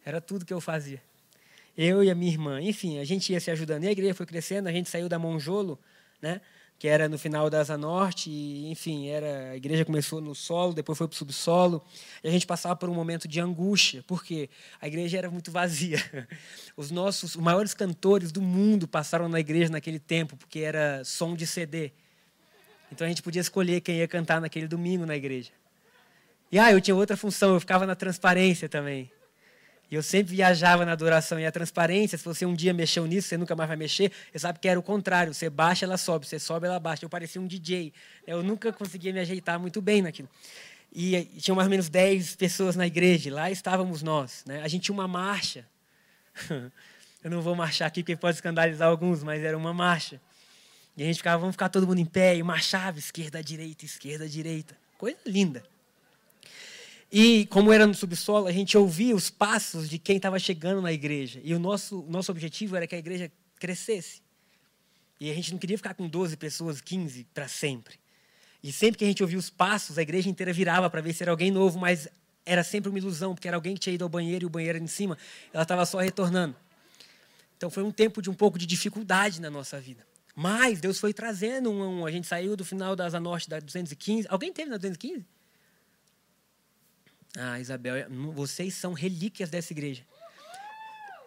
Era tudo que eu fazia. Eu e a minha irmã. Enfim, a gente ia se ajudando. E a igreja foi crescendo, a gente saiu da Monjolo, né? Que era no final da Asa Norte, e, enfim, era a igreja começou no solo, depois foi para o subsolo, e a gente passava por um momento de angústia, porque a igreja era muito vazia. <laughs> Os nossos os maiores cantores do mundo passaram na igreja naquele tempo, porque era som de CD. Então a gente podia escolher quem ia cantar naquele domingo na igreja. E ah, eu tinha outra função, eu ficava na transparência também. E eu sempre viajava na adoração. E a transparência, se você um dia mexeu nisso, você nunca mais vai mexer, você sabe que era o contrário. Você baixa, ela sobe. Você sobe, ela baixa. Eu parecia um DJ. Eu nunca conseguia me ajeitar muito bem naquilo. E tinha mais ou menos 10 pessoas na igreja. Lá estávamos nós. Né? A gente tinha uma marcha. <laughs> Eu não vou marchar aqui porque pode escandalizar alguns, mas era uma marcha. E a gente ficava, vamos ficar todo mundo em pé e marchava esquerda, direita, esquerda, direita. Coisa linda. E como era no subsolo, a gente ouvia os passos de quem estava chegando na igreja. E o nosso, nosso objetivo era que a igreja crescesse. E a gente não queria ficar com 12 pessoas, 15 para sempre. E sempre que a gente ouvia os passos, a igreja inteira virava para ver se era alguém novo, mas era sempre uma ilusão, porque era alguém que tinha ido ao banheiro e o banheiro era em cima, ela estava só retornando. Então foi um tempo de um pouco de dificuldade na nossa vida. Mas Deus foi trazendo um, um a gente saiu do final da Asa Norte da 215. Alguém teve na 215? Ah, Isabel, vocês são relíquias dessa igreja.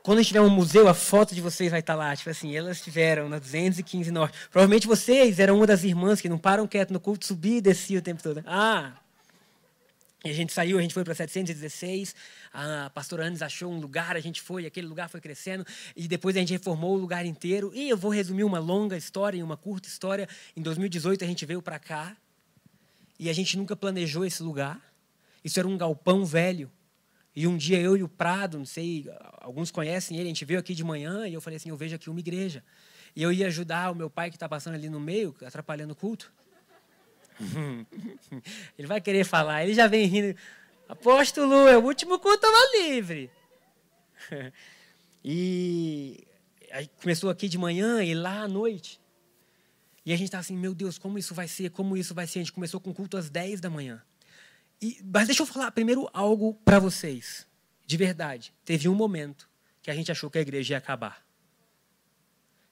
Quando a gente tiver um museu, a foto de vocês vai estar lá. Tipo assim, elas estiveram na 215 Norte. Provavelmente vocês eram uma das irmãs que não param quieto no culto, subia e descia o tempo todo. Ah! E a gente saiu, a gente foi para 716. A pastora Anes achou um lugar, a gente foi, aquele lugar foi crescendo. E depois a gente reformou o lugar inteiro. E eu vou resumir uma longa história e uma curta história. Em 2018 a gente veio para cá. E a gente nunca planejou esse lugar. Isso era um galpão velho. E um dia eu e o Prado, não sei, alguns conhecem ele, a gente veio aqui de manhã e eu falei assim: eu vejo aqui uma igreja. E eu ia ajudar o meu pai que está passando ali no meio, atrapalhando o culto. <laughs> ele vai querer falar, ele já vem rindo. Apóstolo, é o último culto lá livre. <laughs> e aí começou aqui de manhã e lá à noite. E a gente está assim, meu Deus, como isso vai ser? Como isso vai ser? A gente começou com culto às 10 da manhã. E, mas deixa eu falar primeiro algo para vocês. De verdade. Teve um momento que a gente achou que a igreja ia acabar.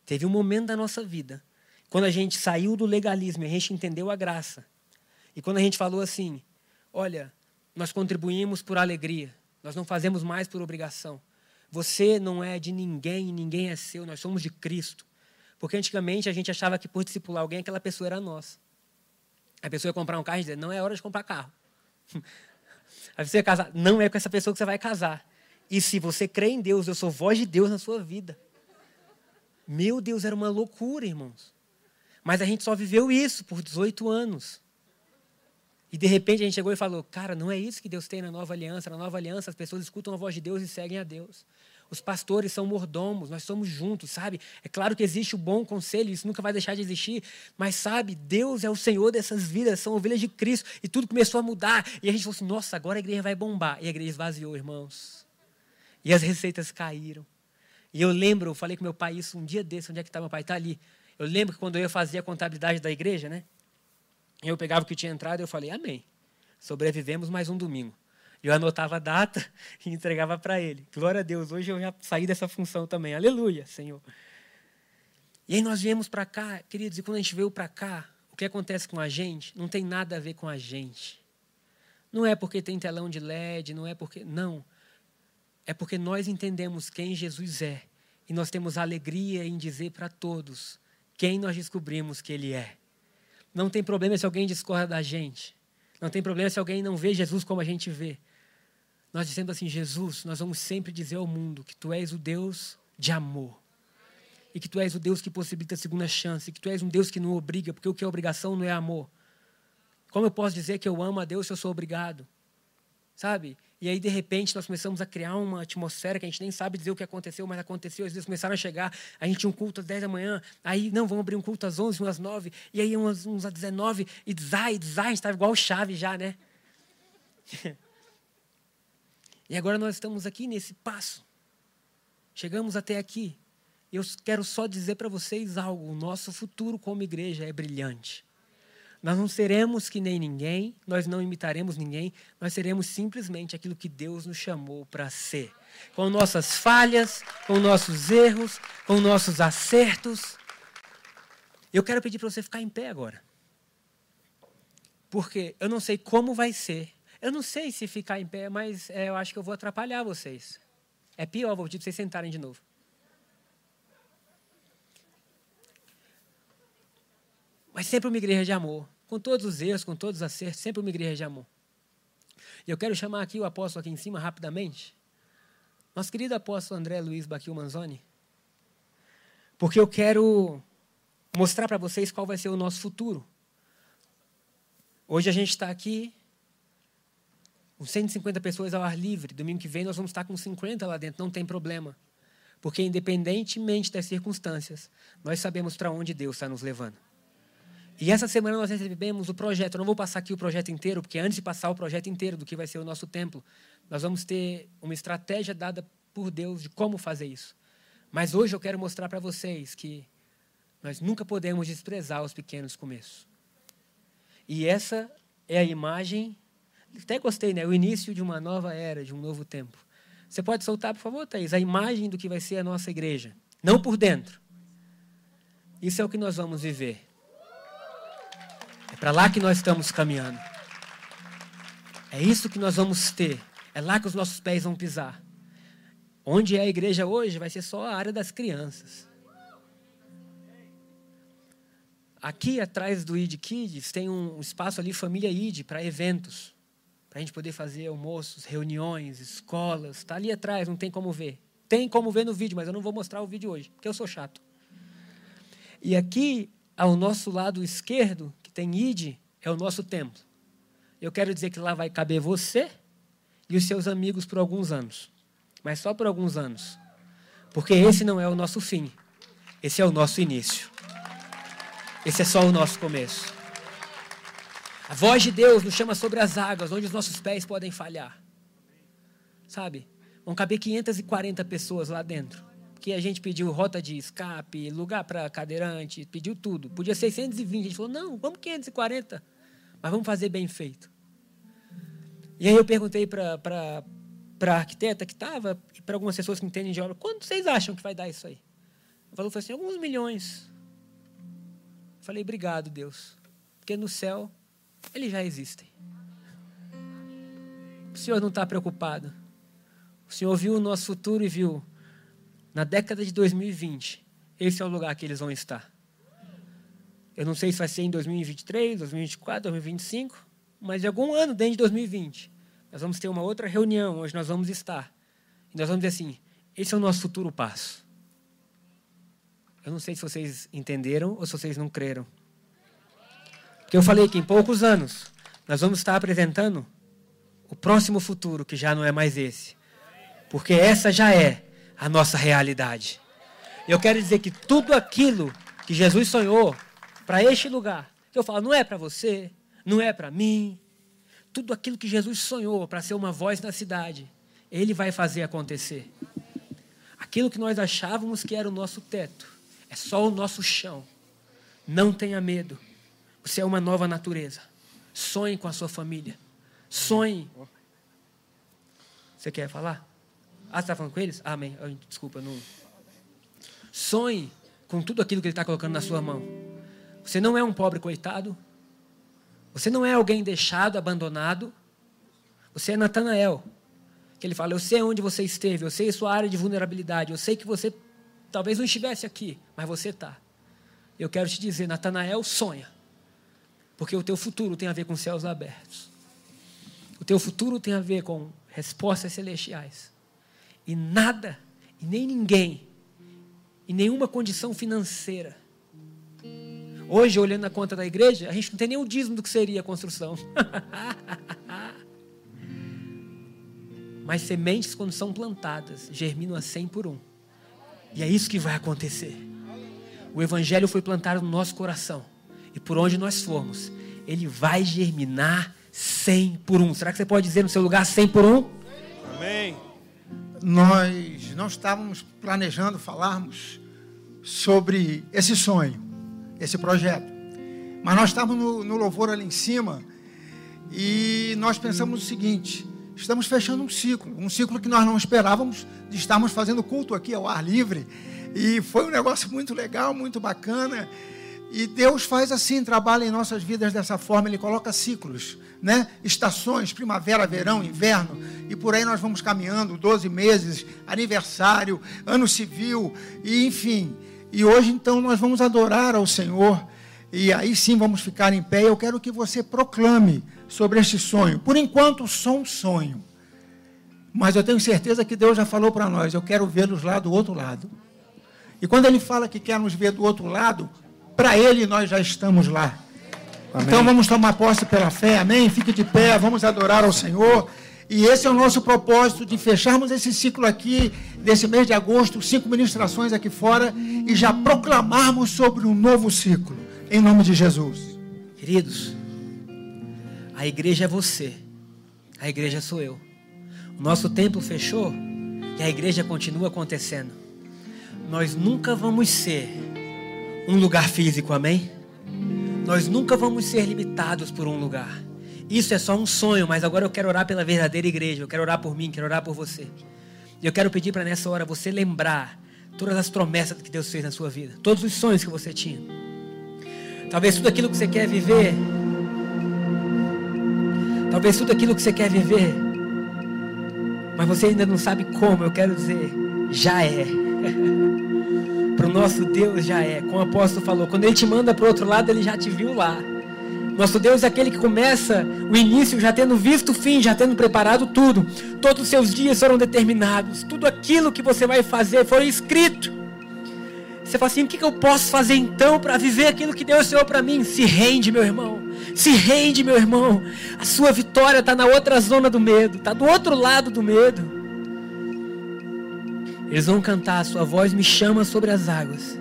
Teve um momento da nossa vida, quando a gente saiu do legalismo a gente entendeu a graça. E quando a gente falou assim: olha, nós contribuímos por alegria, nós não fazemos mais por obrigação. Você não é de ninguém ninguém é seu, nós somos de Cristo. Porque antigamente a gente achava que por discipular alguém, aquela pessoa era nossa. A pessoa ia comprar um carro e dizer: não é hora de comprar carro. Aí você vai casar. Não é com essa pessoa que você vai casar. E se você crê em Deus, eu sou voz de Deus na sua vida. Meu Deus, era uma loucura, irmãos. Mas a gente só viveu isso por 18 anos. E de repente a gente chegou e falou: Cara, não é isso que Deus tem na nova aliança. Na nova aliança as pessoas escutam a voz de Deus e seguem a Deus. Os pastores são mordomos, nós somos juntos, sabe? É claro que existe o bom conselho, isso nunca vai deixar de existir, mas sabe, Deus é o Senhor dessas vidas, são ovelhas de Cristo, e tudo começou a mudar. E a gente falou assim: nossa, agora a igreja vai bombar. E a igreja esvaziou, irmãos. E as receitas caíram. E eu lembro, eu falei com meu pai isso um dia desse, onde é que está meu pai? Está ali. Eu lembro que quando eu ia fazer a contabilidade da igreja, né? Eu pegava o que tinha entrado e eu falei, amém. Sobrevivemos mais um domingo. Eu anotava a data <laughs> e entregava para ele. Glória a Deus, hoje eu já saí dessa função também. Aleluia, Senhor. E aí nós viemos para cá, queridos, e quando a gente veio para cá, o que acontece com a gente não tem nada a ver com a gente. Não é porque tem telão de LED, não é porque. Não. É porque nós entendemos quem Jesus é. E nós temos alegria em dizer para todos quem nós descobrimos que Ele é. Não tem problema se alguém discorda da gente. Não tem problema se alguém não vê Jesus como a gente vê. Nós dizendo assim, Jesus, nós vamos sempre dizer ao mundo que tu és o Deus de amor. E que tu és o Deus que possibilita a segunda chance. E que tu és um Deus que não obriga, porque o que é obrigação não é amor. Como eu posso dizer que eu amo a Deus se eu sou obrigado? Sabe? E aí, de repente, nós começamos a criar uma atmosfera que a gente nem sabe dizer o que aconteceu, mas aconteceu. Às vezes começaram a chegar, a gente tinha um culto às 10 da manhã, aí, não, vamos abrir um culto às 11, umas 9, e aí uns, uns às 19, e zai, zai, a gente estava igual chave já, né? <laughs> E agora nós estamos aqui nesse passo. Chegamos até aqui. Eu quero só dizer para vocês algo: o nosso futuro como igreja é brilhante. Nós não seremos que nem ninguém, nós não imitaremos ninguém, nós seremos simplesmente aquilo que Deus nos chamou para ser. Com nossas falhas, com nossos erros, com nossos acertos. Eu quero pedir para você ficar em pé agora. Porque eu não sei como vai ser. Eu não sei se ficar em pé, mas é, eu acho que eu vou atrapalhar vocês. É pior, vou pedir para vocês sentarem de novo. Mas sempre uma igreja de amor. Com todos os erros, com todos os acertos, sempre uma igreja de amor. E eu quero chamar aqui o apóstolo aqui em cima rapidamente. Nosso querido apóstolo André Luiz Baquil Manzoni. Porque eu quero mostrar para vocês qual vai ser o nosso futuro. Hoje a gente está aqui com 150 pessoas ao ar livre. Domingo que vem nós vamos estar com 50 lá dentro, não tem problema. Porque, independentemente das circunstâncias, nós sabemos para onde Deus está nos levando. E essa semana nós recebemos o projeto. Eu não vou passar aqui o projeto inteiro, porque antes de passar o projeto inteiro do que vai ser o nosso templo, nós vamos ter uma estratégia dada por Deus de como fazer isso. Mas hoje eu quero mostrar para vocês que nós nunca podemos desprezar os pequenos começos. E essa é a imagem, até gostei, né? O início de uma nova era, de um novo tempo. Você pode soltar, por favor, Thaís, a imagem do que vai ser a nossa igreja. Não por dentro. Isso é o que nós vamos viver. É para lá que nós estamos caminhando. É isso que nós vamos ter. É lá que os nossos pés vão pisar. Onde é a igreja hoje vai ser só a área das crianças. Aqui atrás do ID Kids tem um espaço ali, Família ID, para eventos. Para a gente poder fazer almoços, reuniões, escolas. Está ali atrás, não tem como ver. Tem como ver no vídeo, mas eu não vou mostrar o vídeo hoje, porque eu sou chato. E aqui, ao nosso lado esquerdo, tem ide, é o nosso templo. Eu quero dizer que lá vai caber você e os seus amigos por alguns anos. Mas só por alguns anos. Porque esse não é o nosso fim. Esse é o nosso início. Esse é só o nosso começo. A voz de Deus nos chama sobre as águas, onde os nossos pés podem falhar. Sabe? Vão caber 540 pessoas lá dentro que a gente pediu rota de escape, lugar para cadeirante, pediu tudo. Podia 620, a gente falou, não, vamos 540, mas vamos fazer bem feito. E aí eu perguntei para a arquiteta que estava, e para algumas pessoas que entendem de obra, quanto vocês acham que vai dar isso aí? Ela falou assim, alguns milhões. Eu falei, obrigado, Deus, porque no céu eles já existem. O Senhor não está preocupado. O Senhor viu o nosso futuro e viu na década de 2020, esse é o lugar que eles vão estar. Eu não sei se vai ser em 2023, 2024, 2025, mas em algum ano dentro de 2020, nós vamos ter uma outra reunião onde nós vamos estar. E nós vamos dizer assim: esse é o nosso futuro passo. Eu não sei se vocês entenderam ou se vocês não creram. Porque eu falei que em poucos anos nós vamos estar apresentando o próximo futuro, que já não é mais esse. Porque essa já é a nossa realidade. Eu quero dizer que tudo aquilo que Jesus sonhou para este lugar, que eu falo, não é para você, não é para mim, tudo aquilo que Jesus sonhou para ser uma voz na cidade, Ele vai fazer acontecer. Aquilo que nós achávamos que era o nosso teto, é só o nosso chão. Não tenha medo. Você é uma nova natureza. Sonhe com a sua família. Sonhe. Você quer falar? Ah, você está falando com eles? Ah, amém. Desculpa, não. Sonhe com tudo aquilo que Ele está colocando na sua mão. Você não é um pobre coitado. Você não é alguém deixado, abandonado. Você é Natanael. Que ele fala: Eu sei onde você esteve, eu sei a sua área de vulnerabilidade, eu sei que você talvez não estivesse aqui, mas você está. Eu quero te dizer: Natanael, sonha. Porque o teu futuro tem a ver com céus abertos. O teu futuro tem a ver com respostas celestiais. E nada, e nem ninguém, e nenhuma condição financeira. Hoje, olhando na conta da igreja, a gente não tem nem o dízimo do que seria a construção. <laughs> Mas sementes, quando são plantadas, germinam a 100 por um. E é isso que vai acontecer. O Evangelho foi plantado no nosso coração. E por onde nós formos, ele vai germinar 100 por um. Será que você pode dizer no seu lugar 100 por um? Amém nós não estávamos planejando falarmos sobre esse sonho, esse projeto. Mas nós estávamos no, no louvor ali em cima e nós pensamos o seguinte: estamos fechando um ciclo, um ciclo que nós não esperávamos de estarmos fazendo culto aqui ao ar livre. E foi um negócio muito legal, muito bacana. E Deus faz assim, trabalha em nossas vidas dessa forma, Ele coloca ciclos, né? estações, primavera, verão, inverno, e por aí nós vamos caminhando, 12 meses, aniversário, ano civil, e enfim. E hoje então nós vamos adorar ao Senhor, e aí sim vamos ficar em pé. Eu quero que você proclame sobre este sonho. Por enquanto, só um sonho. Mas eu tenho certeza que Deus já falou para nós: eu quero vê-los lá do outro lado. E quando Ele fala que quer nos ver do outro lado, para Ele nós já estamos lá. Amém. Então vamos tomar posse pela fé, amém? Fique de pé, vamos adorar ao Senhor. E esse é o nosso propósito de fecharmos esse ciclo aqui, desse mês de agosto, cinco ministrações aqui fora, e já proclamarmos sobre um novo ciclo, em nome de Jesus. Queridos, a igreja é você, a igreja sou eu. O nosso templo fechou e a igreja continua acontecendo. Nós nunca vamos ser um lugar físico, amém? Nós nunca vamos ser limitados por um lugar. Isso é só um sonho, mas agora eu quero orar pela verdadeira igreja. Eu quero orar por mim, quero orar por você. Eu quero pedir para nessa hora você lembrar todas as promessas que Deus fez na sua vida, todos os sonhos que você tinha. Talvez tudo aquilo que você quer viver, talvez tudo aquilo que você quer viver, mas você ainda não sabe como. Eu quero dizer, já é. <laughs> nosso Deus já é. Como o apóstolo falou, quando ele te manda para o outro lado, ele já te viu lá. Nosso Deus é aquele que começa o início já tendo visto o fim, já tendo preparado tudo. Todos os seus dias foram determinados. Tudo aquilo que você vai fazer foi escrito. Você fala assim: o que eu posso fazer então para viver aquilo que Deus deu para mim? Se rende, meu irmão. Se rende, meu irmão. A sua vitória está na outra zona do medo, está do outro lado do medo. Eles vão cantar, sua voz me chama sobre as águas.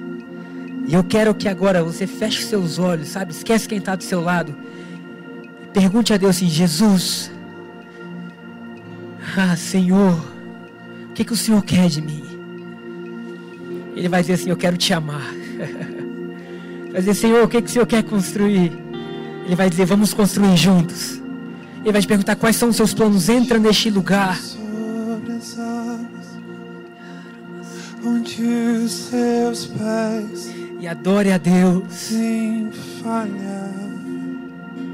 E eu quero que agora você feche seus olhos, sabe? Esquece quem está do seu lado. Pergunte a Deus assim: Jesus, ah, Senhor, o que, que o Senhor quer de mim? Ele vai dizer assim: Eu quero te amar. <laughs> Vai dizer: Senhor, o que, que o Senhor quer construir? Ele vai dizer: Vamos construir juntos. Ele vai te perguntar quais são os seus planos. Entra neste lugar onde os seus pés e adore a Deus. Sem falhar.